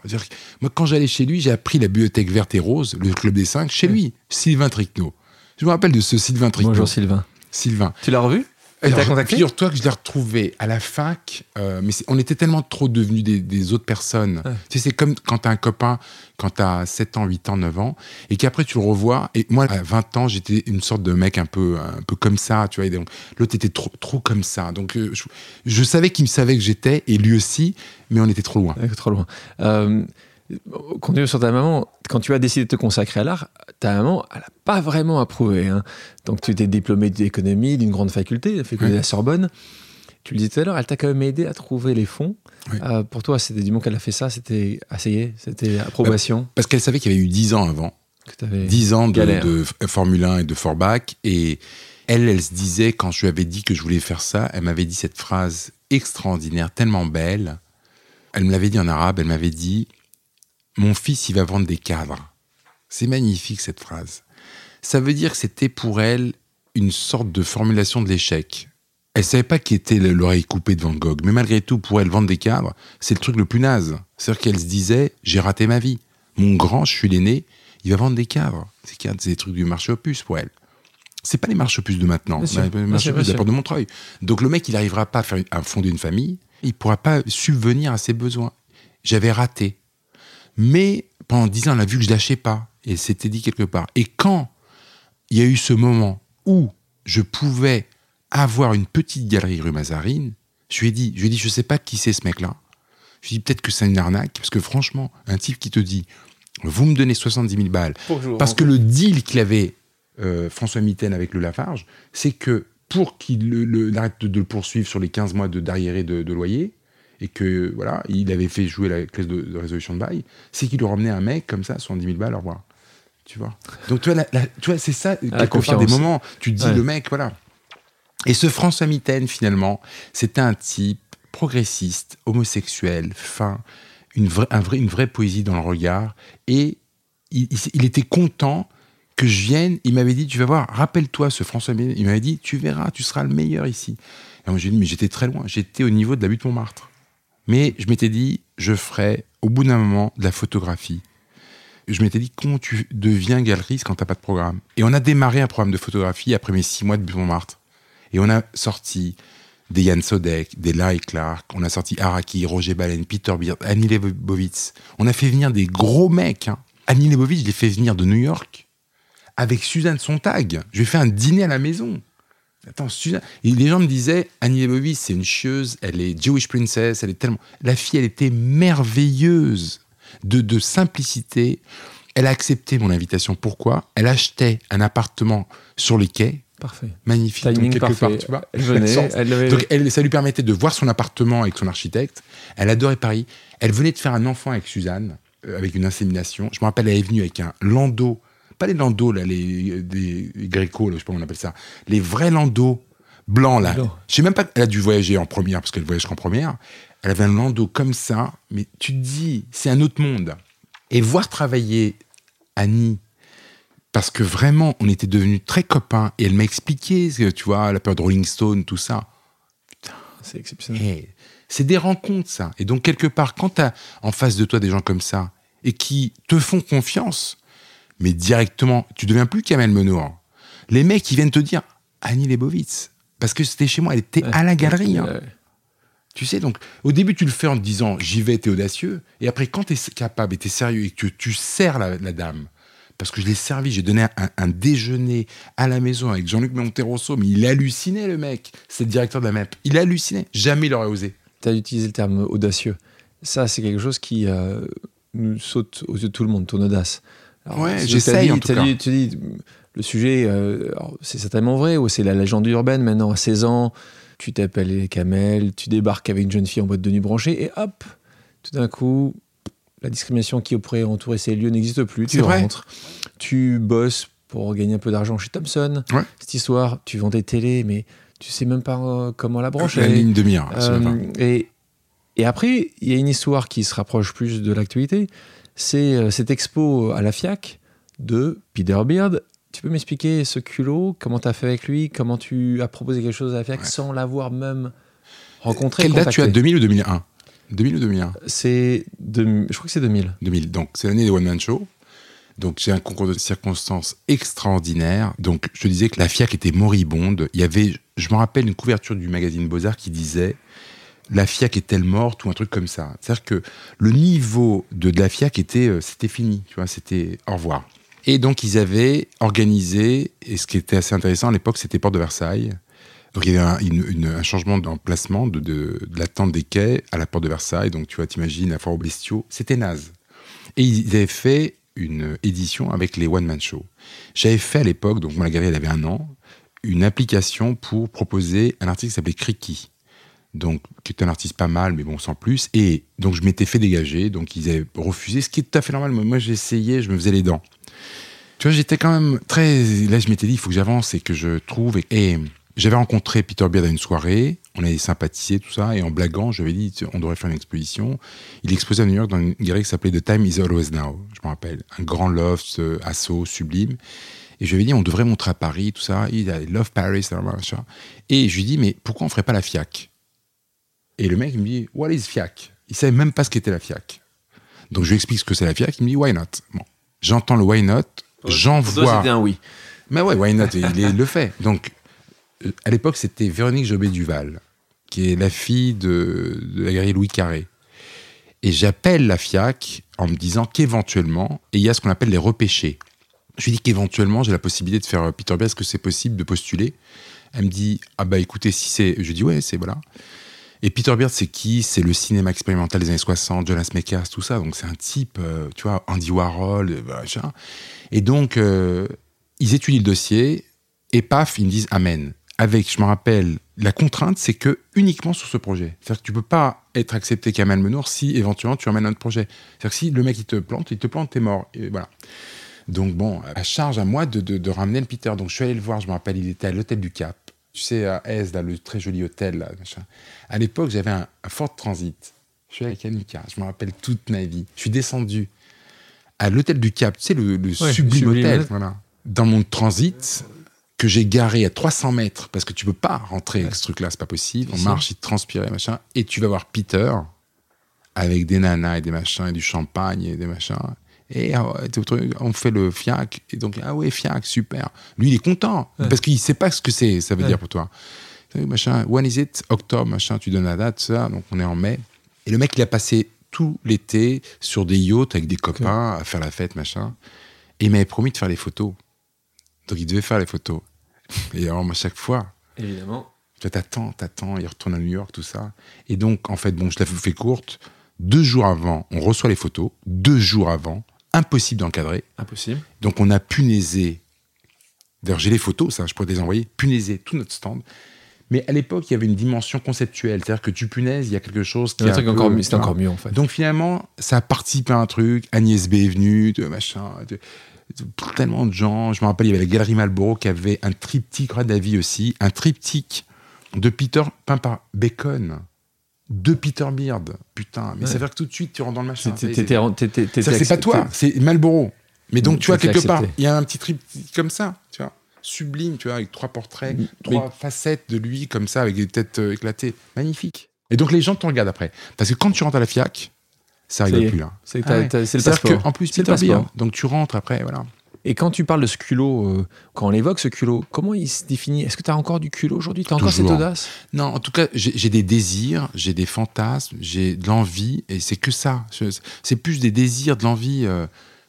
moi, quand j'allais chez lui, j'ai appris la bibliothèque verte et rose, le club des cinq, chez lui, Sylvain Tricno. Je me rappelle de ce Sylvain Tricno. Bonjour Sylvain. Sylvain. Tu l'as revu? Figure-toi que je l'ai retrouvé à la fac, euh, mais on était tellement trop devenus des, autres personnes. Tu sais, c'est comme quand t'as un copain, quand t'as 7 ans, 8 ans, 9 ans, et qu'après tu le revois. Et moi, à 20 ans, j'étais une sorte de mec un peu, un peu comme ça, tu vois. L'autre était trop, trop comme ça. Donc, euh, je, savais qu'il me savait que j'étais, et lui aussi, mais on était trop loin. trop loin. Euh, continue sur ta maman. Quand tu as décidé de te consacrer à l'art, ta maman, elle n'a pas vraiment approuvé. Hein. Donc, tu étais diplômé d'économie d'une grande faculté, la faculté de la Sorbonne. Tu le disais tout à l'heure, elle t'a quand même aidé à trouver les fonds. Euh, pour toi, c'était du moment qu'elle a fait ça, c'était essayé, c'était approbation. Parce qu'elle savait qu'il y avait eu 10 ans avant. 10 ans de, de, Formule 1 et de Forbach. Et elle, elle se disait, quand je lui avais dit que je voulais faire ça, elle m'avait dit cette phrase extraordinaire, tellement belle. Elle me l'avait dit en arabe, elle m'avait dit mon fils, il va vendre des cadres. C'est magnifique cette phrase. Ça veut dire que c'était pour elle une sorte de formulation de l'échec. Elle savait pas qui était l'oreille coupée de Van Gogh, mais malgré tout, pour elle, vendre des cadres, c'est le truc le plus naze. C'est-à-dire qu'elle se disait, j'ai raté ma vie. Mon grand, je suis l'aîné, il va vendre des cadres. Ces cadres, c'est des trucs du marché opus pour elle. C'est pas les marchés opus de maintenant, c'est les marchés opus de de Montreuil. Donc le mec, il n'arrivera pas à, faire, à fonder une famille, il pourra pas subvenir à ses besoins. J'avais raté. Mais pendant dix ans, on a vu que je lâchais pas. Et c'était dit quelque part. Et quand il y a eu ce moment où je pouvais avoir une petite galerie rue Mazarine, je lui ai dit, je lui ai dit, je sais pas qui c'est ce mec-là. Je lui ai dit peut-être que c'est une arnaque, parce que franchement, un type qui te dit, vous me donnez 70 000 balles, parce que le deal qu'il avait euh, François Mitaine avec le Lafarge, c'est que pour qu'il arrête de, le poursuivre sur les 15 mois de d'arriéré de loyer, et que voilà, il avait fait jouer la clause de, résolution de bail, c'est qu'il lui ramenait un mec comme ça, 70 000 balles, au revoir. Tu vois? Donc, tu vois, tu vois c'est ça, la confiance. des moments, tu te dis, le mec, voilà. Et ce François Mitaine, finalement, c'était un type progressiste, homosexuel, fin, une, vraie, un vrai, une vraie poésie dans le regard. Et il, il, était content que je vienne. Il m'avait dit, tu vas voir, rappelle-toi ce François Mitaine. Il m'avait dit, tu verras, tu seras le meilleur ici. Et moi, j'ai dit, mais j'étais très loin. J'étais au niveau de la butte Montmartre. Mais je m'étais dit, je ferais au bout d'un moment de la photographie. Je m'étais dit, comment tu deviens galeriste quand t'as pas de programme? Et on a démarré un programme de photographie après mes six mois de Montmartre. Et on a sorti des Yann Sodek, des Larry Clark, on a sorti Araki, Roger Balen, Peter Beard, Annie Leibovitz. On a fait venir des gros mecs. Hein. Annie Leibovitz, je l'ai fait venir de New York avec Suzanne Sontag. Je lui ai fait un dîner à la maison. Attends, les gens me disaient, Annie Leibovitz, c'est une chieuse, elle est Jewish princess, elle est tellement... La fille, elle était merveilleuse de, de simplicité. Elle a accepté mon invitation. Pourquoi? Elle achetait un appartement sur les quais. Parfait. Magnifique. Timing parfait. tu vois. Elle venait, elle Donc, elle, ça lui permettait de voir son appartement avec son architecte. Elle adorait Paris. Elle venait de faire un enfant avec Suzanne, euh, avec une insémination. Je me rappelle, elle est venue avec un landau pas les landaux, là, les, grécos, je sais pas comment on appelle ça, les vrais landaux blancs, là. Je sais même pas, elle a dû voyager en première, parce qu'elle voyage qu'en première. Elle avait un landau comme ça, mais tu te dis, c'est un autre monde. Et voir travailler Annie, parce que vraiment, on était devenus très copains, et elle m'a expliqué, tu vois, la peur de Rolling Stone, tout ça. C'est exceptionnel. C'est des rencontres, ça. Et donc, quelque part, quand tu as en face de toi des gens comme ça et qui te font confiance, mais directement, tu deviens plus Kamel Menour. Les mecs, ils viennent te dire Annie Lebovitz. Parce que c'était chez moi, elle était à la galerie. hein. Ouais. Tu sais, donc, au début, tu le fais en te disant j'y vais, t'es audacieux. Et après, quand t'es capable et t'es sérieux et que tu sers la, la dame, parce que je l'ai servi, j'ai donné un, un déjeuner à la maison avec Jean-Luc Monterosso, mais il hallucinait, le mec. C'est le directeur de la MEP. Il hallucinait. Jamais il aurait osé. Tu as utilisé le terme audacieux. Ça, c'est quelque chose qui euh, nous saute aux yeux de tout le monde, ton audace. Ouais, si j'essaye, en tout cas. dit- Tu dis, le sujet, euh, alors, c'est certainement vrai, ou c'est la légende urbaine maintenant, à 16 ans, tu t'appelles les camels, tu débarques avec une jeune fille en boîte de nuit branchée, et hop, tout d'un coup, la discrimination qui pourrait entourer ces lieux n'existe plus. Tu vrai. rentres, tu bosses pour gagner un peu d'argent chez Thomson. Ouais. Cette histoire, tu vends des télés, mais tu sais même pas euh, comment la brancher. La ligne de mire. Euh, et, et après, il y a une histoire qui se rapproche plus de l'actualité. C'est euh, cette expo à la FIAC de Peter Beard. Tu peux m'expliquer ce culot? Comment tu as fait avec lui? Comment tu as proposé quelque chose à la FIAC Ouais. sans l'avoir même rencontré Quelle date tu as? contacté? 2000 ou 2001 2000 ou 2001 C'est de- je crois que c'est 2000. 2000. Donc, c'est l'année des One Man Show. Donc, j'ai un concours de circonstances extraordinaire. Donc, je te disais que la FIAC était moribonde. Il y avait, je me rappelle, une couverture du magazine Beaux-Arts qui disait la FIAC est-elle morte ou un truc comme ça. C'est-à-dire que le niveau de, la FIAC était, euh, c'était fini. Tu vois, c'était au revoir. Et donc, ils avaient organisé, et ce qui était assez intéressant à l'époque, c'était Porte de Versailles. Donc, il y avait un, changement d'emplacement de, de, de la tente des quais à la Porte de Versailles. Donc, tu vois, t'imagines, la foire aux bestiaux. C'était naze. Et ils avaient fait une édition avec les One Man Show. J'avais fait à l'époque, donc moi la galerie elle avait un an, une application pour proposer un artiste qui s'appelait Kriki. Donc, qui est un artiste pas mal, mais bon, sans plus. Et donc, je m'étais fait dégager. Donc, ils avaient refusé, ce qui est tout à fait normal. Moi, j'essayais, je me faisais les dents. Tu vois, j'étais quand même très. Là, je m'étais dit, il faut que j'avance et que je trouve. Et, j'avais rencontré Peter Beard à une soirée. On avait sympathisé, tout ça. Et en blaguant, je lui avais dit, on devrait faire une exposition. Il exposait à New York dans une galerie qui s'appelait The Time is Always Now. Je me rappelle. Un grand loft, euh, assaut, sublime. Et je lui avais dit, on devrait montrer à Paris, tout ça. Il a Love Paris, machin. Et je lui dis, mais pourquoi on ferait pas la FIAC Et le mec, il me dit, what is FIAC Il savait même pas ce qu'était la FIAC. Donc je lui explique ce que c'est la FIAC. Il me dit, why not? Bon. J'entends le why not. J'envoie. c'était un oui. Mais ouais, why not? Il, il le fait. Donc, euh, à l'époque, c'était Véronique Jobé-Duval, qui est la fille de, de la galerie Louis Carré. Et j'appelle la FIAC en me disant qu'éventuellement, et il y a ce qu'on appelle les repêchés. Je lui dis qu'éventuellement, j'ai la possibilité de faire euh, Peter Beard, est-ce que c'est possible de postuler? Elle me dit, ah bah écoutez, si c'est... Je dis, ouais, c'est voilà. Et Peter Beard, c'est qui? C'est le cinéma expérimental des années 60, Jonas Mekas, tout ça. Donc c'est un type, euh, tu vois, Andy Warhol, euh, machin. Et donc, euh, ils étudient le dossier et paf, ils me disent Amen. Avec, je me rappelle, la contrainte, c'est que uniquement sur ce projet. C'est-à-dire que tu peux pas être accepté Kamel Menour si éventuellement tu emmènes un autre projet. C'est-à-dire que si le mec il te plante, il te plante, t'es mort. Et voilà. Donc bon, à charge à moi de, de- de ramener le Peter. Donc je suis allé le voir, je me rappelle, il était à l'hôtel du Cap. Tu sais, à Aise, là, le très joli hôtel. Là, machin. À l'époque, j'avais un, un Ford Transit. Je suis avec Annika, je me rappelle toute ma vie. Je suis descendu à l'hôtel du Cap, tu sais, le, le Ouais, sublime, hôtel. Voilà. Dans mon transit, que j'ai garé à 300 mètres, parce que tu peux pas rentrer avec ce truc-là, c'est pas possible. On marche, il transpirait, machin. Et tu vas voir Peter, avec des nanas et des machins, et du champagne et des machins. Et truc, on fait le FIAC. Et donc, ah ouais, FIAC, super. Lui, il est content, Ouais. parce qu'il sait pas ce que c'est, ça veut Ouais. dire pour toi. Machin, when is it? Octobre, machin, tu donnes la date, ça. Donc, on est en mai. Et le mec, il a passé tout l'été sur des yachts avec des copains à faire la fête, machin. Et il m'avait promis de faire les photos. Donc, il devait faire les photos. Et alors, moi, chaque fois, Évidemment. tu t'attends, t'attends, il retourne à New York, tout ça. Et donc, en fait, bon, je la fais courte. Deux jours avant, on reçoit les photos. Deux jours avant, impossible d'encadrer. Impossible. Donc, on a punaisé. D'ailleurs, j'ai les photos, ça, je pourrais te les envoyer. Punaisé tout notre stand. Mais à l'époque, il y avait une dimension conceptuelle. C'est-à-dire que tu punaises, il y a quelque chose qui C'est est un truc peu, encore mieux. encore en fait. Donc finalement, ça a participé à un truc. Agnès B est venue, de machin, de- de- tellement de gens. Je me rappelle, il y avait la Galerie Malboro qui avait un triptyque, Roi Davy aussi, un triptyque de Peter peint par Bacon, de Peter Beard. Putain, mais ça veut dire que tout de suite, tu rentres dans le machin. C'est- pas toi, c'est Malboro. Mais donc, tu vois, quelque part, il y a un petit triptyque comme ça, tu vois, sublime, tu vois, avec trois portraits, Mais- trois facettes de lui comme ça, avec des têtes euh, éclatées. Magnifique. Et donc les gens te regardent après. Parce que quand tu rentres à la FIAC, ça rigole est. plus là. C'est Ah ouais. le C'est-à-dire passeport. que, en plus, C'est le Peter passeport. Beer, donc tu rentres après, voilà. Et quand tu parles de ce culot, euh, quand on évoque ce culot, comment il se définit? Est-ce que tu as encore du culot aujourd'hui? Tu as encore cette audace? Non, en tout cas, j'ai des désirs, j'ai des fantasmes, j'ai de l'envie, et c'est que ça. C'est plus des désirs, de l'envie. euh,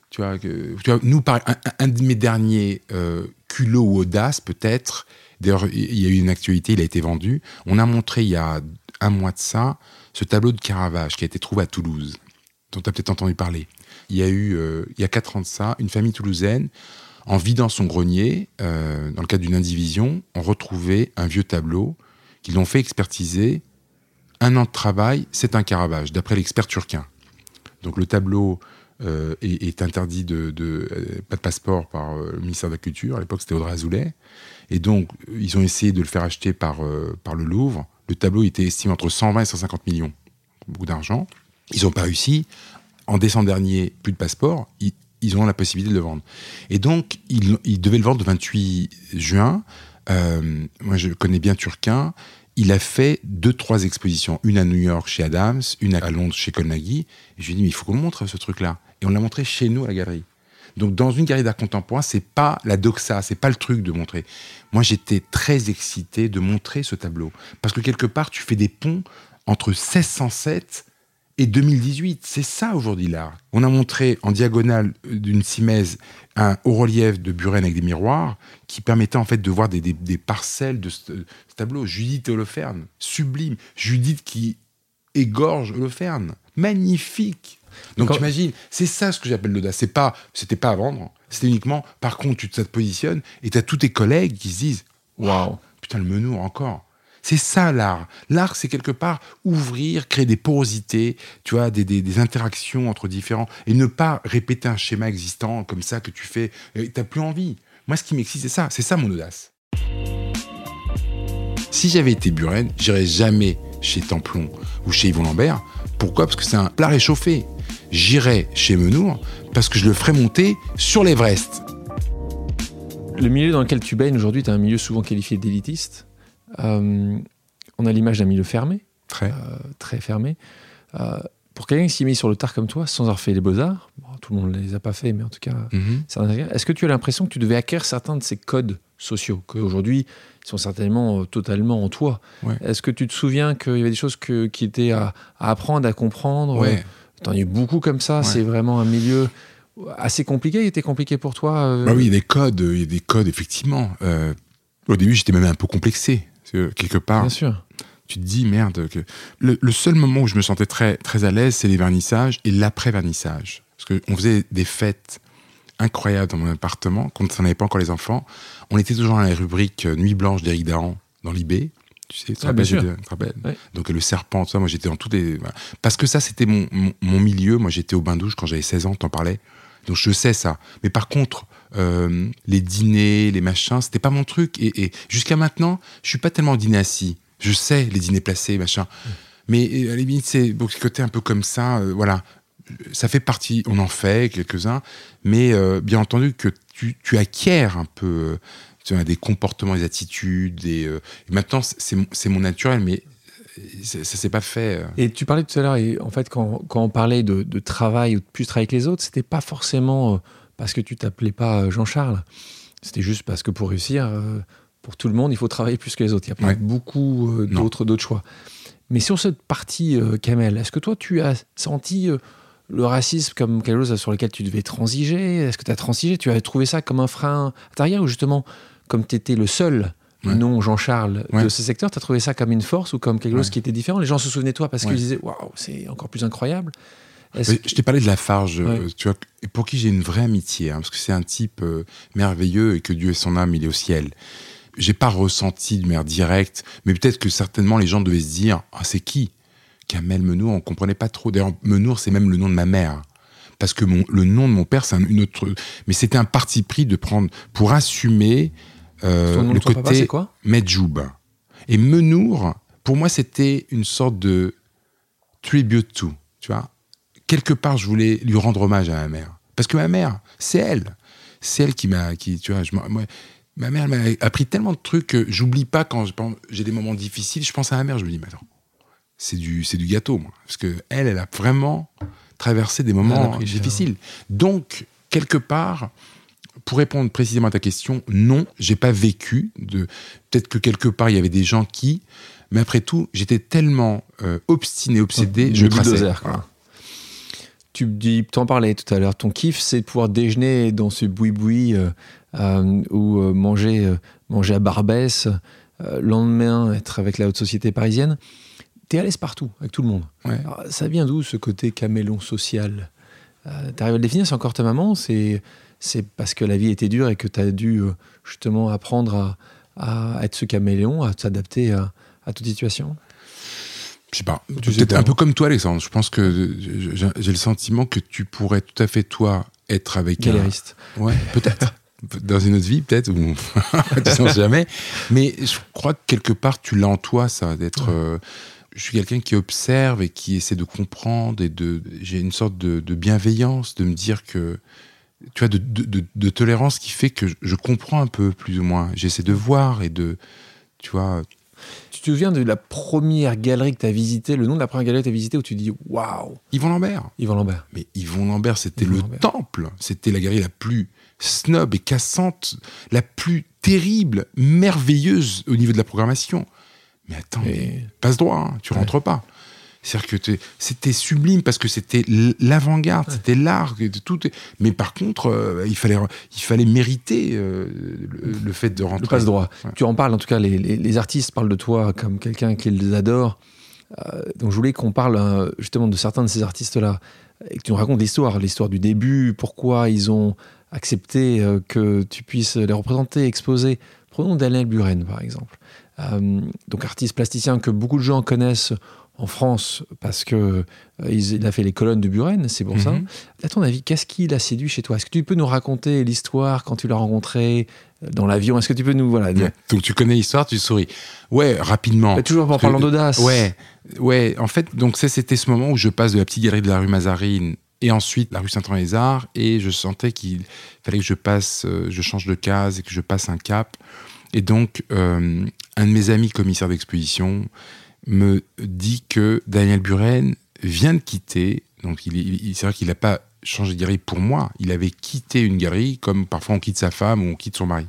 tu vois, que, tu vois, nous, par, un, un de mes derniers euh, culots ou audaces, peut-être. D'ailleurs, il y a eu une actualité, il a été vendu. On a montré il y a un mois de ça ce tableau de Caravage qui a été trouvé à Toulouse, dont tu as peut-être entendu parler. Il y a eu, euh, il y a quatre ans de ça, une famille toulousaine, en vidant son grenier, euh, dans le cadre d'une indivision, ont retrouvé un vieux tableau qu'ils l'ont fait expertiser. Un an de travail, c'est un Caravage, d'après l'expert turquin. Donc le tableau euh, est, interdit de, pas de passeport par le ministère de la Culture. À l'époque, c'était Audrey Azoulay. Et donc, ils ont essayé de le faire acheter par, par le Louvre. Le tableau était estimé entre 120 et 150 millions. Beaucoup d'argent. Ils n'ont pas réussi. En décembre dernier, plus de passeport. Ils, ont la possibilité de le vendre. Et donc, ils, ils devaient le vendre le 28 juin. Euh, moi, je connais bien Turquin. Il a fait deux, trois expositions. Une à New York chez Adams, une à Londres chez Colnaghi. Je lui ai dit, mais il faut qu'on montre, ce truc-là. Et on l'a montré chez nous à la galerie. Donc, dans une galerie d'art contemporain, c'est pas la doxa, c'est pas le truc de montrer. Moi, j'étais très excité de montrer ce tableau. Parce que quelque part, tu fais des ponts entre 1607 et 2018. C'est ça aujourd'hui l'art. On a montré en diagonale d'une simèse un haut relief de Buren avec des miroirs qui permettait en fait de voir des, des- des parcelles de ce, ce tableau. Judith et Holoferne, sublime. Judith qui égorge Holoferne, magnifique. Donc Quand- t'imagines, c'est ça ce que j'appelle l'audace. C'est pas, c'était pas à vendre. C'était uniquement, par contre, tu te positionnes et t'as tous tes collègues qui se disent, Waouh Putain, le menour encore. C'est ça l'art. L'art, c'est quelque part ouvrir, créer des porosités, tu vois, des, interactions entre différents, et ne pas répéter un schéma existant comme ça que tu fais. T'as plus envie. Moi, ce qui m'excite, c'est ça. C'est ça mon audace. Si j'avais été Buren, j'irais jamais chez Templon ou chez Yvon Lambert. Pourquoi? Parce que c'est un plat réchauffé. J'irais chez Menour parce que je le ferais monter sur l'Everest. Le milieu dans lequel tu baignes aujourd'hui, tu un milieu souvent qualifié d'élitiste. Euh, on a l'image d'un milieu fermé, Très. euh, très fermé. Euh, pour quelqu'un qui s'est mis sur le tard comme toi, sans avoir fait les beaux-arts, bon, tout le monde ne les a pas fait, mais en tout cas, Mhm. est-ce que tu as l'impression que tu devais acquérir certains de ces codes sociaux, qu'aujourd'hui, ils sont certainement euh, totalement en toi? Ouais. Est-ce que tu te souviens qu'il y avait des choses que- qui étaient à, à apprendre, à comprendre? Ouais. T'en as eu beaucoup comme ça, Ouais. c'est vraiment un milieu assez compliqué. Il était compliqué pour toi euh, Bah oui, il y a des codes, il y a des codes, effectivement. Euh, au début, j'étais même un peu complexé. Que, quelque part, Bien sûr. tu te dis, merde. Que... Le, le seul moment où je me sentais très, très à l'aise, c'est les vernissages et l'après-vernissage. Parce qu'on faisait des fêtes incroyables dans mon appartement, quand on n'avait pas encore les enfants. On était toujours dans la rubrique euh, Nuit blanche d'Éric Dahan dans l'IB. Tu sais, tu Ah, bien sûr. Donc le serpent, tout ça, moi j'étais dans tous les... voilà. Parce que ça, c'était mon, mon, mon milieu. Moi j'étais au bain-douche quand j'avais 16 ans, t'en parlais. Donc je sais ça. Mais par contre, euh, les dîners, les machins, c'était pas mon truc. Et, jusqu'à maintenant, je suis pas tellement dîner assis. Je sais les dîners placés, machin. Mais euh, à la limite, c'est donc ce côté un peu comme ça. euh, voilà, ça fait partie. On en fait quelques-uns, mais bien entendu que tu, tu acquiers un peu. des comportements, des attitudes. Des, et maintenant, c'est mon- naturel, mais ça s'est pas fait. euh. Et tu parlais tout à l'heure, et en fait, quand, quand on parlait de, de travail ou de plus travailler avec les autres, c'était pas forcément euh, parce que tu t'appelais pas euh, Jean-Charles. C'était juste parce que pour réussir, pour tout le monde, il faut travailler plus que les autres. Il y a pas beaucoup d'autres d'autres choix. Mais sur cette partie, Kamel, est-ce que toi, tu as senti le racisme comme quelque chose sur lequel tu devais transiger? Est-ce que tu as transigé? Tu as trouvé ça comme un frein intérieur ou justement, comme tu étais le seul Ouais. non Jean-Charles Ouais. de ce secteur, tu as trouvé ça comme une force ou comme quelque chose qui était différent? Les gens se souvenaient de toi parce qu'ils disaient Waouh, c'est encore plus incroyable. Je t'ai parlé de la Farge, Ouais. euh, tu vois, pour qui j'ai une vraie amitié, hein, parce que c'est un type euh, merveilleux et que Dieu et son âme, il est au ciel. J'ai pas ressenti de manière directe, mais peut-être que certainement les gens devaient se dire Ah, c'est qui? Kamel Menour, on comprenait pas trop. D'ailleurs, Menour, c'est même le nom de ma mère. Parce que mon, le nom de mon père, c'est un- une autre. Mais c'était un parti pris de prendre pour assumer euh, nom le de côté quoi Medjoub. Et Menour, pour moi, c'était une sorte de tribute to, tu vois. Quelque part, je voulais lui rendre hommage à ma mère. Parce que ma mère, c'est elle. C'est elle qui m'a, qui, tu vois, je, moi, ma mère m'a appris tellement de trucs que j'oublie pas quand j'ai des moments difficiles, je pense à ma mère, je me dis, mais attends, c'est du, c'est du gâteau, moi. Parce que elle, elle a vraiment traversé des moments difficiles. Donc, quelque part, pour répondre précisément à ta question, non, j'ai pas vécu de. Peut-être que quelque part il y avait des gens qui, mais après tout, j'étais tellement euh, obstiné, obsédé, je traçais. Tu dis, t'en parlais tout à l'heure. Ton kiff, c'est de pouvoir déjeuner dans ce boui-boui euh, euh, ou manger, manger à Barbès, lendemain être avec la haute société parisienne. T'es à l'aise partout, avec tout le monde. ça vient d'où ce côté caméléon social? T'arrives à le définir, c'est encore ta maman C'est c'est parce que la vie était dure et que tu as dû euh, justement apprendre à, être ce caméléon, à t'adapter à, toute situation? Je sais pas. Peut-être un peu comme toi, Alexandre. Je pense que j'ai le sentiment que tu pourrais tout à fait, toi, être avec Galériste. un. Ouais, peut-être. Dans une autre vie, peut-être, ou tu sais jamais. Mais je crois que quelque part, tu l'as en toi, ça, d'être. Euh, je suis quelqu'un qui observe et qui essaie de comprendre et de. J'ai une sorte de, de, bienveillance, de me dire que tu vois, de, tolérance qui fait que je, comprends un peu, plus ou moins. J'essaie de voir et de, tu vois. Tu te souviens de la première galerie que tu as visitée, le nom de la première galerie que tu as visitée où tu dis waouh Yvon Lambert. Yvon Lambert. Mais Yvon Lambert, c'était le temple. C'était la galerie la plus snob et cassante, la plus terrible, merveilleuse au niveau de la programmation. Mais attends, passe droit, hein, tu rentres pas. C'est-à-dire que c'était sublime parce que c'était l'avant-garde, c'était l'art, tout. Mais par contre, euh, il fallait, il fallait mériter euh, le, fait de rentrer. Le passe droit. Tu en parles, en tout cas, les, artistes parlent de toi comme quelqu'un qu'ils adorent. Euh, donc je voulais qu'on parle justement de certains de ces artistes-là et que tu nous racontes l'histoire, l'histoire du début, pourquoi ils ont accepté que tu puisses les représenter, exposer. Prenons Daniel Buren, par exemple. Donc artiste plasticien que beaucoup de gens connaissent en France parce que euh, il a fait les colonnes de Buren, c'est pour ça. Mhm. À ton avis, qu'est-ce qui l'a séduit chez toi? Est-ce que tu peux nous raconter l'histoire quand tu l'as rencontré euh, dans l'avion? Est-ce que tu peux nous voilà Donc tu connais l'histoire, tu souris. Ouais, rapidement. toujours en parlant d'audace. Ouais, ouais. En fait, donc c'était ce moment où je passe de la petite galerie de la rue Mazarine et ensuite la rue Saint-André-les-Arts et je sentais qu'il fallait que je passe, euh, je change de case et que je passe un cap. Et donc un de mes amis commissaire d'exposition me dit que Daniel Buren vient de quitter, donc c'est vrai qu'il n'a pas changé de galerie pour moi, il avait quitté une galerie comme parfois on quitte sa femme ou on quitte son mari.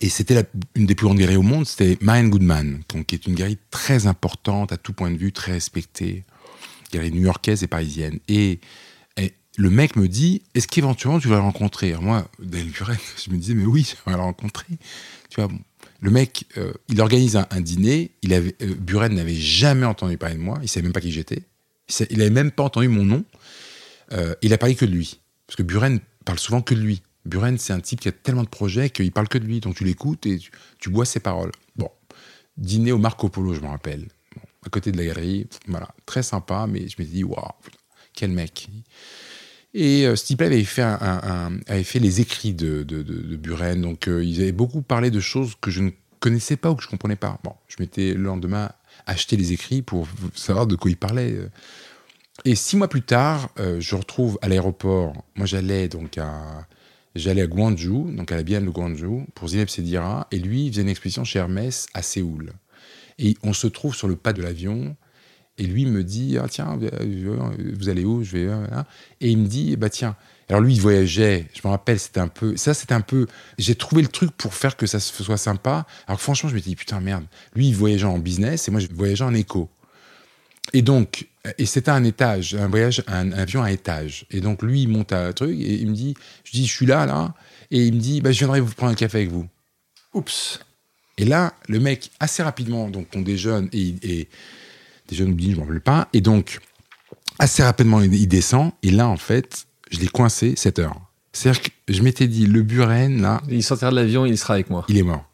Et c'était une des plus grandes galeries au monde, c'était Marion Goodman, donc, qui est une galerie très importante à tout point de vue, très respectée, galerie new-yorkaise et parisienne. Et, le mec me dit, est-ce qu'éventuellement tu vas le rencontrer? Moi, Daniel Buren, je me disais, mais oui, je vais le rencontrer. Tu vois, le mec, euh, il organise un, dîner. Euh, Buren n'avait jamais entendu parler de moi. Il savait même pas qui j'étais. Il n'avait même pas entendu mon nom. Euh, il a parlé que de lui. Parce que Buren parle souvent que de lui. Buren, c'est un type qui a tellement de projets qu'il parle que de lui. Donc tu l'écoutes et tu, bois ses paroles. Bon, dîner au Marco Polo, je me rappelle. à côté de la galerie. Voilà, très sympa, mais je me dis, waouh, quel mec. Et euh, avait fait, avait fait les écrits de, Buren. Donc, euh, ils avaient beaucoup parlé de choses que je ne connaissais pas ou que je ne comprenais pas. Bon, je m'étais le lendemain acheté les écrits pour savoir de quoi il parlait. Et six mois plus tard, euh, je retrouve à l'aéroport. Moi, j'allais donc à. J'allais à Guangzhou, donc à la Biennale de Guangzhou, pour Zineb Sedira, et lui, il faisait une exposition chez Hermès à Séoul. Et on se trouve sur le pas de l'avion, et lui me dit ah, Tiens, vous allez où? Je vais. Et il me dit Bah tiens. Alors lui, il voyageait. Je me rappelle, c'était un peu. Ça, c'était un peu. J'ai trouvé le truc pour faire que ça soit sympa. Alors franchement, je me dis Putain, merde. Lui, il voyageait en business et moi, je voyageais en éco. Et donc, et c'était un étage, un voyage, un, avion à étage. Et donc, lui, il monte à un truc et il me dit Je dis Je suis là, là. Et il me dit bah, Je viendrai vous prendre un café avec vous. Oups. Et là, le mec, assez rapidement, donc on déjeune et, et des jeunes oubliés, je m'en rappelle pas. Et donc, assez rapidement, il descend. Et là, en fait, je l'ai coincé 7 heures. C'est-à-dire que je m'étais dit, le Buren, là. Il sortira de l'avion, il sera avec moi. Il est mort.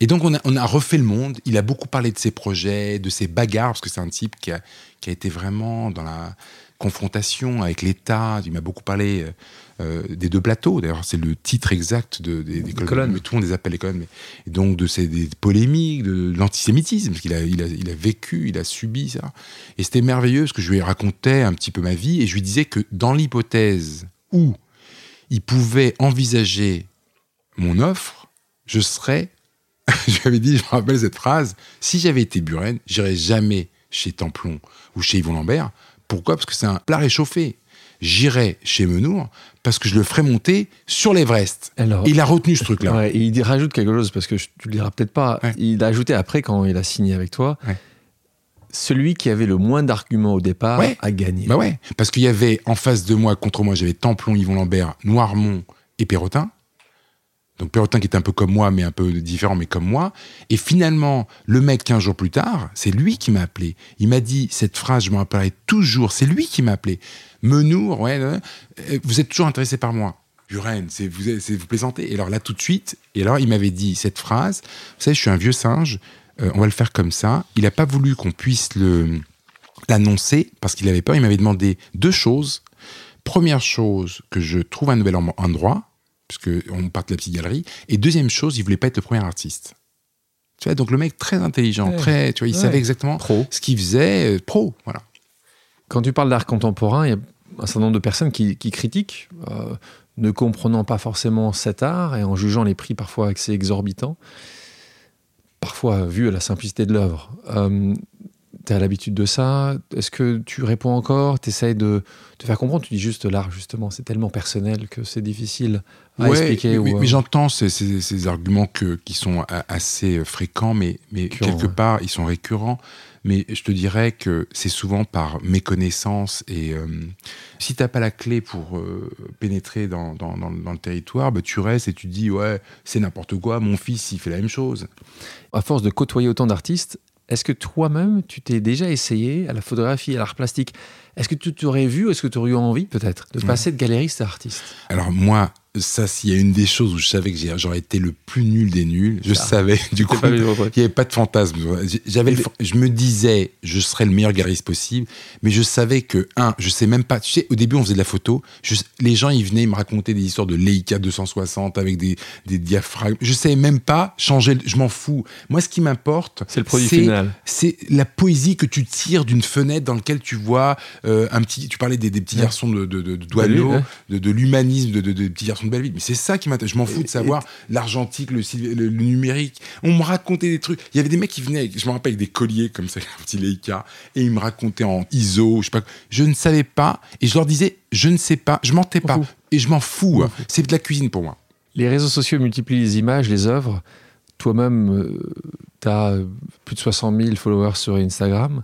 Et donc, on a, on a, refait le monde. Il a beaucoup parlé de ses projets, de ses bagarres, parce que c'est un type qui a, qui a, été vraiment dans la confrontation avec l'État. Il m'a beaucoup parlé euh, des deux plateaux. D'ailleurs, c'est le titre exact de, des, colonnes. Mais tout le monde les appelle les colonnes. Mais, donc, de ces des polémiques, de, l'antisémitisme, parce qu'il a, il a, il a, vécu, il a subi ça. Et c'était merveilleux, parce que je lui racontais un petit peu ma vie, et je lui disais que dans l'hypothèse où il pouvait envisager mon offre, je serais. je lui avais dit, je me rappelle cette phrase, si j'avais été Buren, j'irais jamais chez Templon ou chez Yvon Lambert. Pourquoi? Parce que c'est un plat réchauffé. J'irai chez Menour parce que je le ferai monter sur l'Everest. Alors, Il a retenu ce truc-là. Ouais, et il rajoute quelque chose parce que je- tu le diras peut-être pas. Ouais. Il a ajouté après quand il a signé avec toi. Ouais. Celui qui avait le moins d'arguments au départ a gagné. Bah ouais, parce qu'il y avait en face de moi, contre moi, j'avais Templon, Yvon Lambert, Noirmont et Perrotin. Donc Perrotin qui est un peu comme moi, mais un peu différent, mais comme moi. Et finalement, le mec, 15 jours plus tard, c'est lui qui m'a appelé. Il m'a dit cette phrase, je me rappellerai toujours. C'est lui qui m'a appelé. Menour, ouais, euh, vous êtes toujours intéressé par moi. Buren, c'est vous, vous plaisantez. Et alors là, tout de suite, et alors il m'avait dit cette phrase. Vous savez, je suis un vieux singe. euh, on va le faire comme ça. Il n'a pas voulu qu'on puisse le l'annoncer parce qu'il avait peur. Il m'avait demandé deux choses. Première chose, que je trouve un nouvel en- endroit, puisque on part de la petite galerie. Et deuxième chose, il voulait pas être le premier artiste. Tu vois, donc le mec très intelligent, Ouais. très, tu vois, il Ouais. savait exactement Pro. ce qu'il faisait, euh, pro, voilà. Quand tu parles d'art contemporain, il y a un certain nombre de personnes qui, qui critiquent, euh, ne comprenant pas forcément cet art et en jugeant les prix parfois assez exorbitants, parfois vu à la simplicité de l'œuvre. Euh, tu as l'habitude de ça? Est-ce que tu réponds encore? Tu essayes de te faire comprendre? Tu dis juste l'art, justement, c'est tellement personnel que c'est difficile à Ouais, expliquer. mais, ou, mais euh, j'entends ces, ces- ces arguments que, qui sont assez euh, fréquents, mais, mais quelque ouais. part, ils sont récurrents. Mais je te dirais que c'est souvent par méconnaissance. Et euh, si tu n'as pas la clé pour euh, pénétrer dans, dans- dans- dans le territoire, bah, tu restes et tu te dis, ouais, c'est n'importe quoi, mon fils, il fait la même chose. à force de côtoyer autant d'artistes, est-ce que toi-même, tu t'es déjà essayé à la photographie, à l'art plastique? Est-ce que tu t'aurais vu, est-ce que tu aurais eu envie, peut-être, de Ouais. passer de galériste à artiste? Alors moi, ça, s'il y a une des choses où je savais que j'aurais été le plus nul des nuls, je savais, du coup. Il n'y avait pas de fantasme. J'avais, je me disais, je serais le meilleur galeriste possible, mais je savais que un, je sais même pas. Tu sais, au début, on faisait de la photo. je- les gens, ils venaient ils me raconter des histoires de Leica 260 avec des, des diaphragmes. Je savais même pas changer. Je m'en fous. Moi, ce qui m'importe, C'est le produit final. c'est la poésie que tu tires d'une fenêtre dans laquelle tu vois euh, un petit. Tu parlais des, des petits Ouais. garçons de, de, de, de Douaneau, Ouais. de, de l'humanisme, de, de, de petits garçons Belleville. Mais c'est ça qui m'intéresse. Je m'en fous de savoir l'argentique, le, sil- le, le numérique. On me racontait des trucs. Il y avait des mecs qui venaient, avec, je me rappelle, avec des colliers comme ça, un petit Leica, et ils me racontaient en ISO, je sais pas. quoi. Je ne savais pas, et je leur disais, je ne sais pas, je mentais M'en pas, et je m'en fous. M'en fous. C'est de la cuisine pour moi. Les réseaux sociaux multiplient les images, les œuvres. Toi-même, tu as plus de 60 000 followers sur Instagram.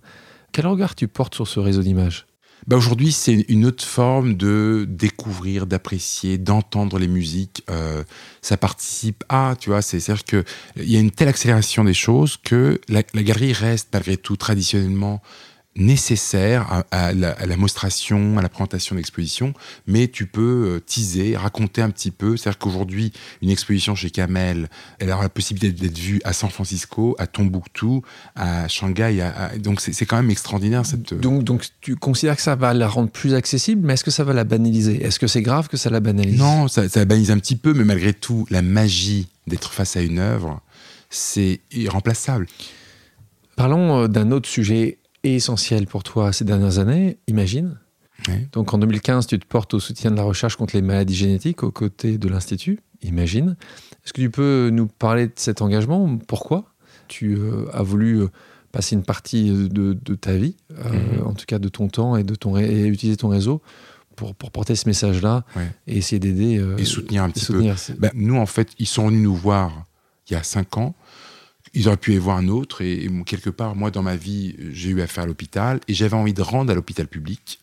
Quel regard tu portes sur ce réseau d'images? Bah aujourd'hui, c'est une autre forme de découvrir, d'apprécier, d'entendre les musiques. Euh, ça participe à, tu vois, c'est- c'est-à-dire que il y a une telle accélération des choses que la galerie reste malgré tout traditionnellement nécessaire à, à la, à la mostration, à la présentation d'exposition, mais tu peux euh, teaser, raconter un petit peu. C'est-à-dire qu'aujourd'hui, une exposition chez Kamel, elle aura la possibilité d'être vue à San Francisco, à Tombouctou, à Shanghai. à- donc c'est quand même extraordinaire cette. donc, donc, tu considères que ça va la rendre plus accessible, mais est-ce que ça va la banaliser? Est-ce que c'est grave que ça la banalise? Non, ça, ça banalise un petit peu, mais malgré tout, la magie d'être face à une œuvre, c'est irremplaçable. Parlons euh, d'un autre sujet essentiel pour toi ces dernières années, Imagine. Donc en 2015, tu te portes au soutien de la recherche contre les maladies génétiques aux côtés de l'Institut, Imagine. Est-ce que tu peux nous parler de cet engagement? Pourquoi tu euh, as voulu euh, passer une partie de, de ta vie, euh, Mhm. en tout cas de ton temps et, de ton et utiliser ton réseau pour, pour porter ce message-là Ouais. et essayer d'aider euh, Et soutenir un et petit soutenir. peu. Ben, nous, en fait, ils sont venus nous voir il y a cinq ans. Ils auraient pu y voir un autre. Et, quelque part, moi, dans ma vie, j'ai eu affaire à l'hôpital. Et j'avais envie de rendre à l'hôpital public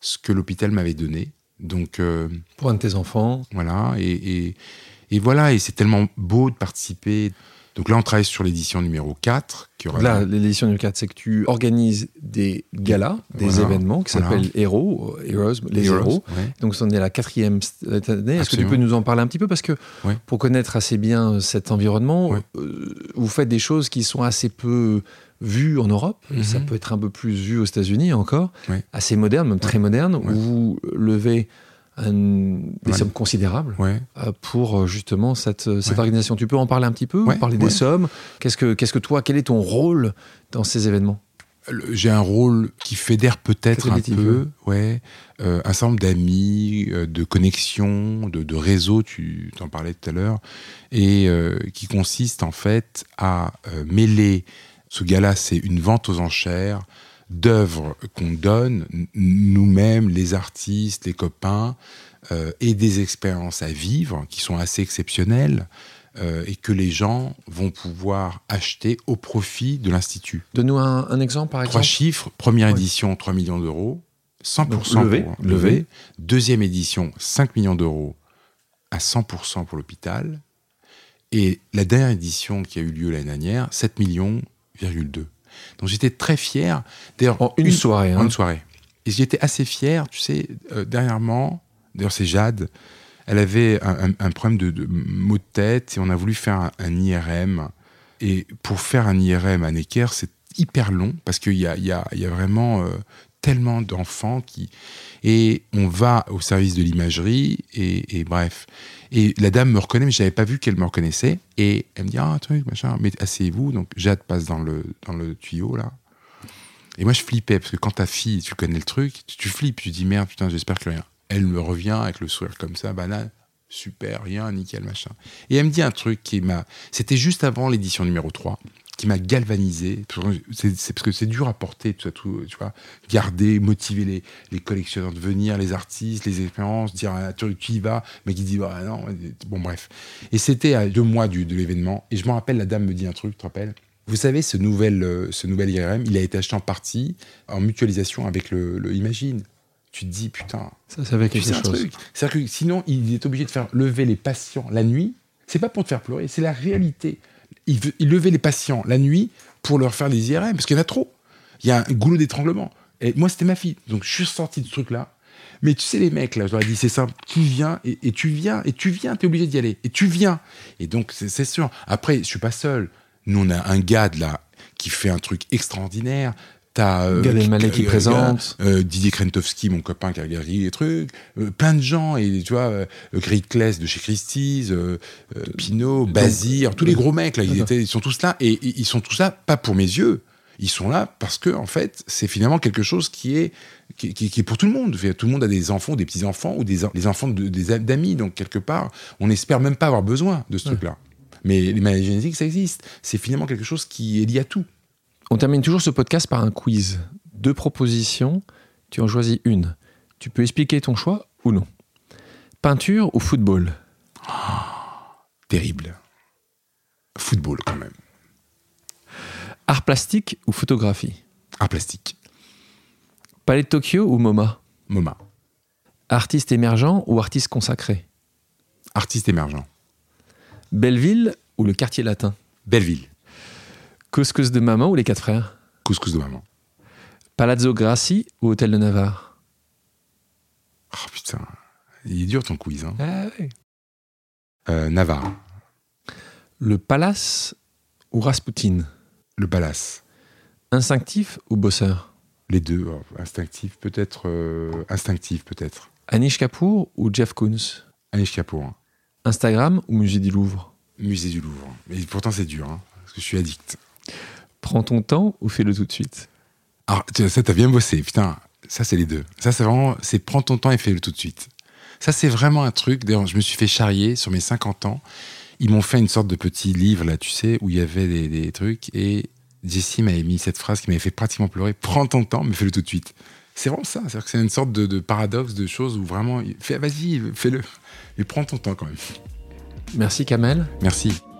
ce que l'hôpital m'avait donné. Donc, euh, Pour un de tes enfants, Voilà, et, et, et voilà, et c'est tellement beau de participer. Donc là, on travaille sur l'édition numéro 4. Qui aura Là, l'édition du 4, c'est que tu organises des galas, des Voilà. événements qui Voilà. s'appellent Héros, euh, Heroes, les Heroes, héros. ouais. Donc, c'en est la quatrième cette année. Est-ce que tu peux nous en parler un petit peu? Parce que Ouais. pour connaître assez bien euh, cet environnement, Ouais. euh, vous faites des choses qui sont assez peu vues en Europe. Mhm. Ça peut être un peu plus vu aux États-Unis encore. Assez moderne, même très moderne, où vous levez un- des Ouais. sommes considérables Ouais. euh, pour euh, justement cette, cette Ouais. organisation. Tu peux en parler un petit peu Parler des sommes? Qu'est-ce que, qu'est-ce que toi, quel est ton rôle dans ces événements? J'ai un rôle qui fédère peut-être un peu, ouais, euh, un certain nombre d'amis, euh, de connexions, de, de réseaux, tu t'en parlais tout à l'heure, et euh, qui consiste en fait à mêler Ce gala, c'est une vente aux enchères d'œuvres qu'on donne, nous-mêmes, les artistes, les copains, euh, et des expériences à vivre qui sont assez exceptionnelles euh, et que les gens vont pouvoir acheter au profit de l'Institut. Donne-nous un, exemple, par exemple. Trois chiffres. Première édition, 3 millions d'euros. 100% levé, levé. Deuxième édition, 5 millions d'euros à 100% pour l'hôpital. Et la dernière édition qui a eu lieu l'année dernière, 7 millions, donc j'étais très fier. D'ailleurs, en une, soirée. Hein. En une soirée. Et j'étais assez fier, tu sais, euh, dernièrement, d'ailleurs c'est Jade, elle avait un, problème de, de, maux de tête et on a voulu faire un, IRM. Et pour faire un IRM à Necker, c'est hyper long parce qu'il y a, y, a, y a, vraiment euh, tellement d'enfants qui. Et on va au service de l'imagerie et, bref. Et la dame me reconnaît, mais je n'avais pas vu qu'elle me reconnaissait. Et elle me dit Ah, truc, machin, mais asseyez-vous. Donc Jade passe dans le, dans le tuyau là. Et moi, je flippais parce que quand ta fille, tu connais le truc, tu, flippes. Tu dis Merde, putain, j'espère que rien. Elle me revient avec le sourire comme ça, banal, super, rien, nickel, machin. Et elle me dit un truc qui m'a. C'était juste avant l'édition numéro 3 qui m'a galvanisé. C'est parce que c'est dur à porter, tout ça, tout, tu vois, garder, motiver les, les, collectionneurs de venir, les artistes, les expériences, dire ah, tu, y vas, mais qui dit bah, non, bon bref. Et c'était à deux mois du, de l'événement, et je me rappelle, la dame me dit un truc, tu te rappelles? Vous savez, ce nouvel, euh, ce nouvel IRM, il a été acheté en partie en mutualisation avec le, le Imagine tu te dis, putain. Ça, ça quelque chose. C'est-à-dire que sinon, il est obligé de faire lever les patients la nuit. C'est pas pour te faire pleurer, c'est la réalité. Il, levait les patients la nuit pour leur faire des IRM, parce qu'il y en a trop. Il y a un goulot d'étranglement. Et moi, c'était ma fille. Donc, je suis sorti de ce truc-là. Mais tu sais, les mecs, là, je dit, c'est simple, tu viens, et, tu viens, et tu viens, tu es obligé d'y aller. Et tu viens. Et donc, c'est sûr. Après, je suis pas seul. Nous, on a un gars là qui fait un truc extraordinaire. T'as euh, Gad qui présente, euh, Didier Krentowski, mon copain qui a regardé les trucs, euh, plein de gens et tu vois, euh, Greg Kless de chez Christie's, euh, Pinot, Bazir, tous les gros mecs là, ils, étaient, ils sont tous là et, ils sont tous là pas pour mes yeux, ils sont là parce que en fait c'est finalement quelque chose qui est qui, qui, est pour tout le monde. Tout le monde a des enfants, des petits enfants ou des, des enfants de, des d'amis, donc quelque part on n'espère même pas avoir besoin de ce truc là. Mais les maladies génétiques ça existe, c'est finalement quelque chose qui est lié à tout. On termine toujours ce podcast par un quiz. Deux propositions, tu en choisis une. Tu peux expliquer ton choix ou non. Peinture ou football? Terrible. Football quand même. Art plastique ou photographie? Art plastique. Palais de Tokyo ou MoMA? MoMA. Artiste émergent ou artiste consacré? Artiste émergent. Belleville ou le quartier latin? Belleville. Couscous de maman ou les quatre frères? Couscous de maman. Palazzo Grassi ou Hôtel de Navarre? Oh putain, il est dur ton quiz. Hein. Ah euh, Navarre. Le Palace ou Rasputin? Le Palace. Instinctif ou bosseur? Les deux. Oh, instinctif peut-être. Euh, instinctif peut-être. Anish Kapoor ou Jeff Koons? Anish Kapoor. Instagram ou Musée du Louvre? Musée du Louvre. Mais pourtant c'est dur, hein, parce que je suis addict. Prends ton temps ou fais-le tout de suite Alors, ça, t'as bien bossé. Putain, ça, c'est les deux. Ça, c'est vraiment, c'est prends ton temps et fais-le tout de suite. Ça, c'est vraiment un truc. D'ailleurs, je me suis fait charrier sur mes 50 ans. Ils m'ont fait une sorte de petit livre, là, tu sais, où il y avait des, trucs. Et Jessie m'avait mis cette phrase qui m'avait fait pratiquement pleurer. Prends ton temps, mais fais-le tout de suite. C'est vraiment ça. C'est-à-dire que c'est une sorte de, de, paradoxe de choses où vraiment, fais, vas-y, fais-le. Mais prends ton temps quand même. Merci Kamel. Merci.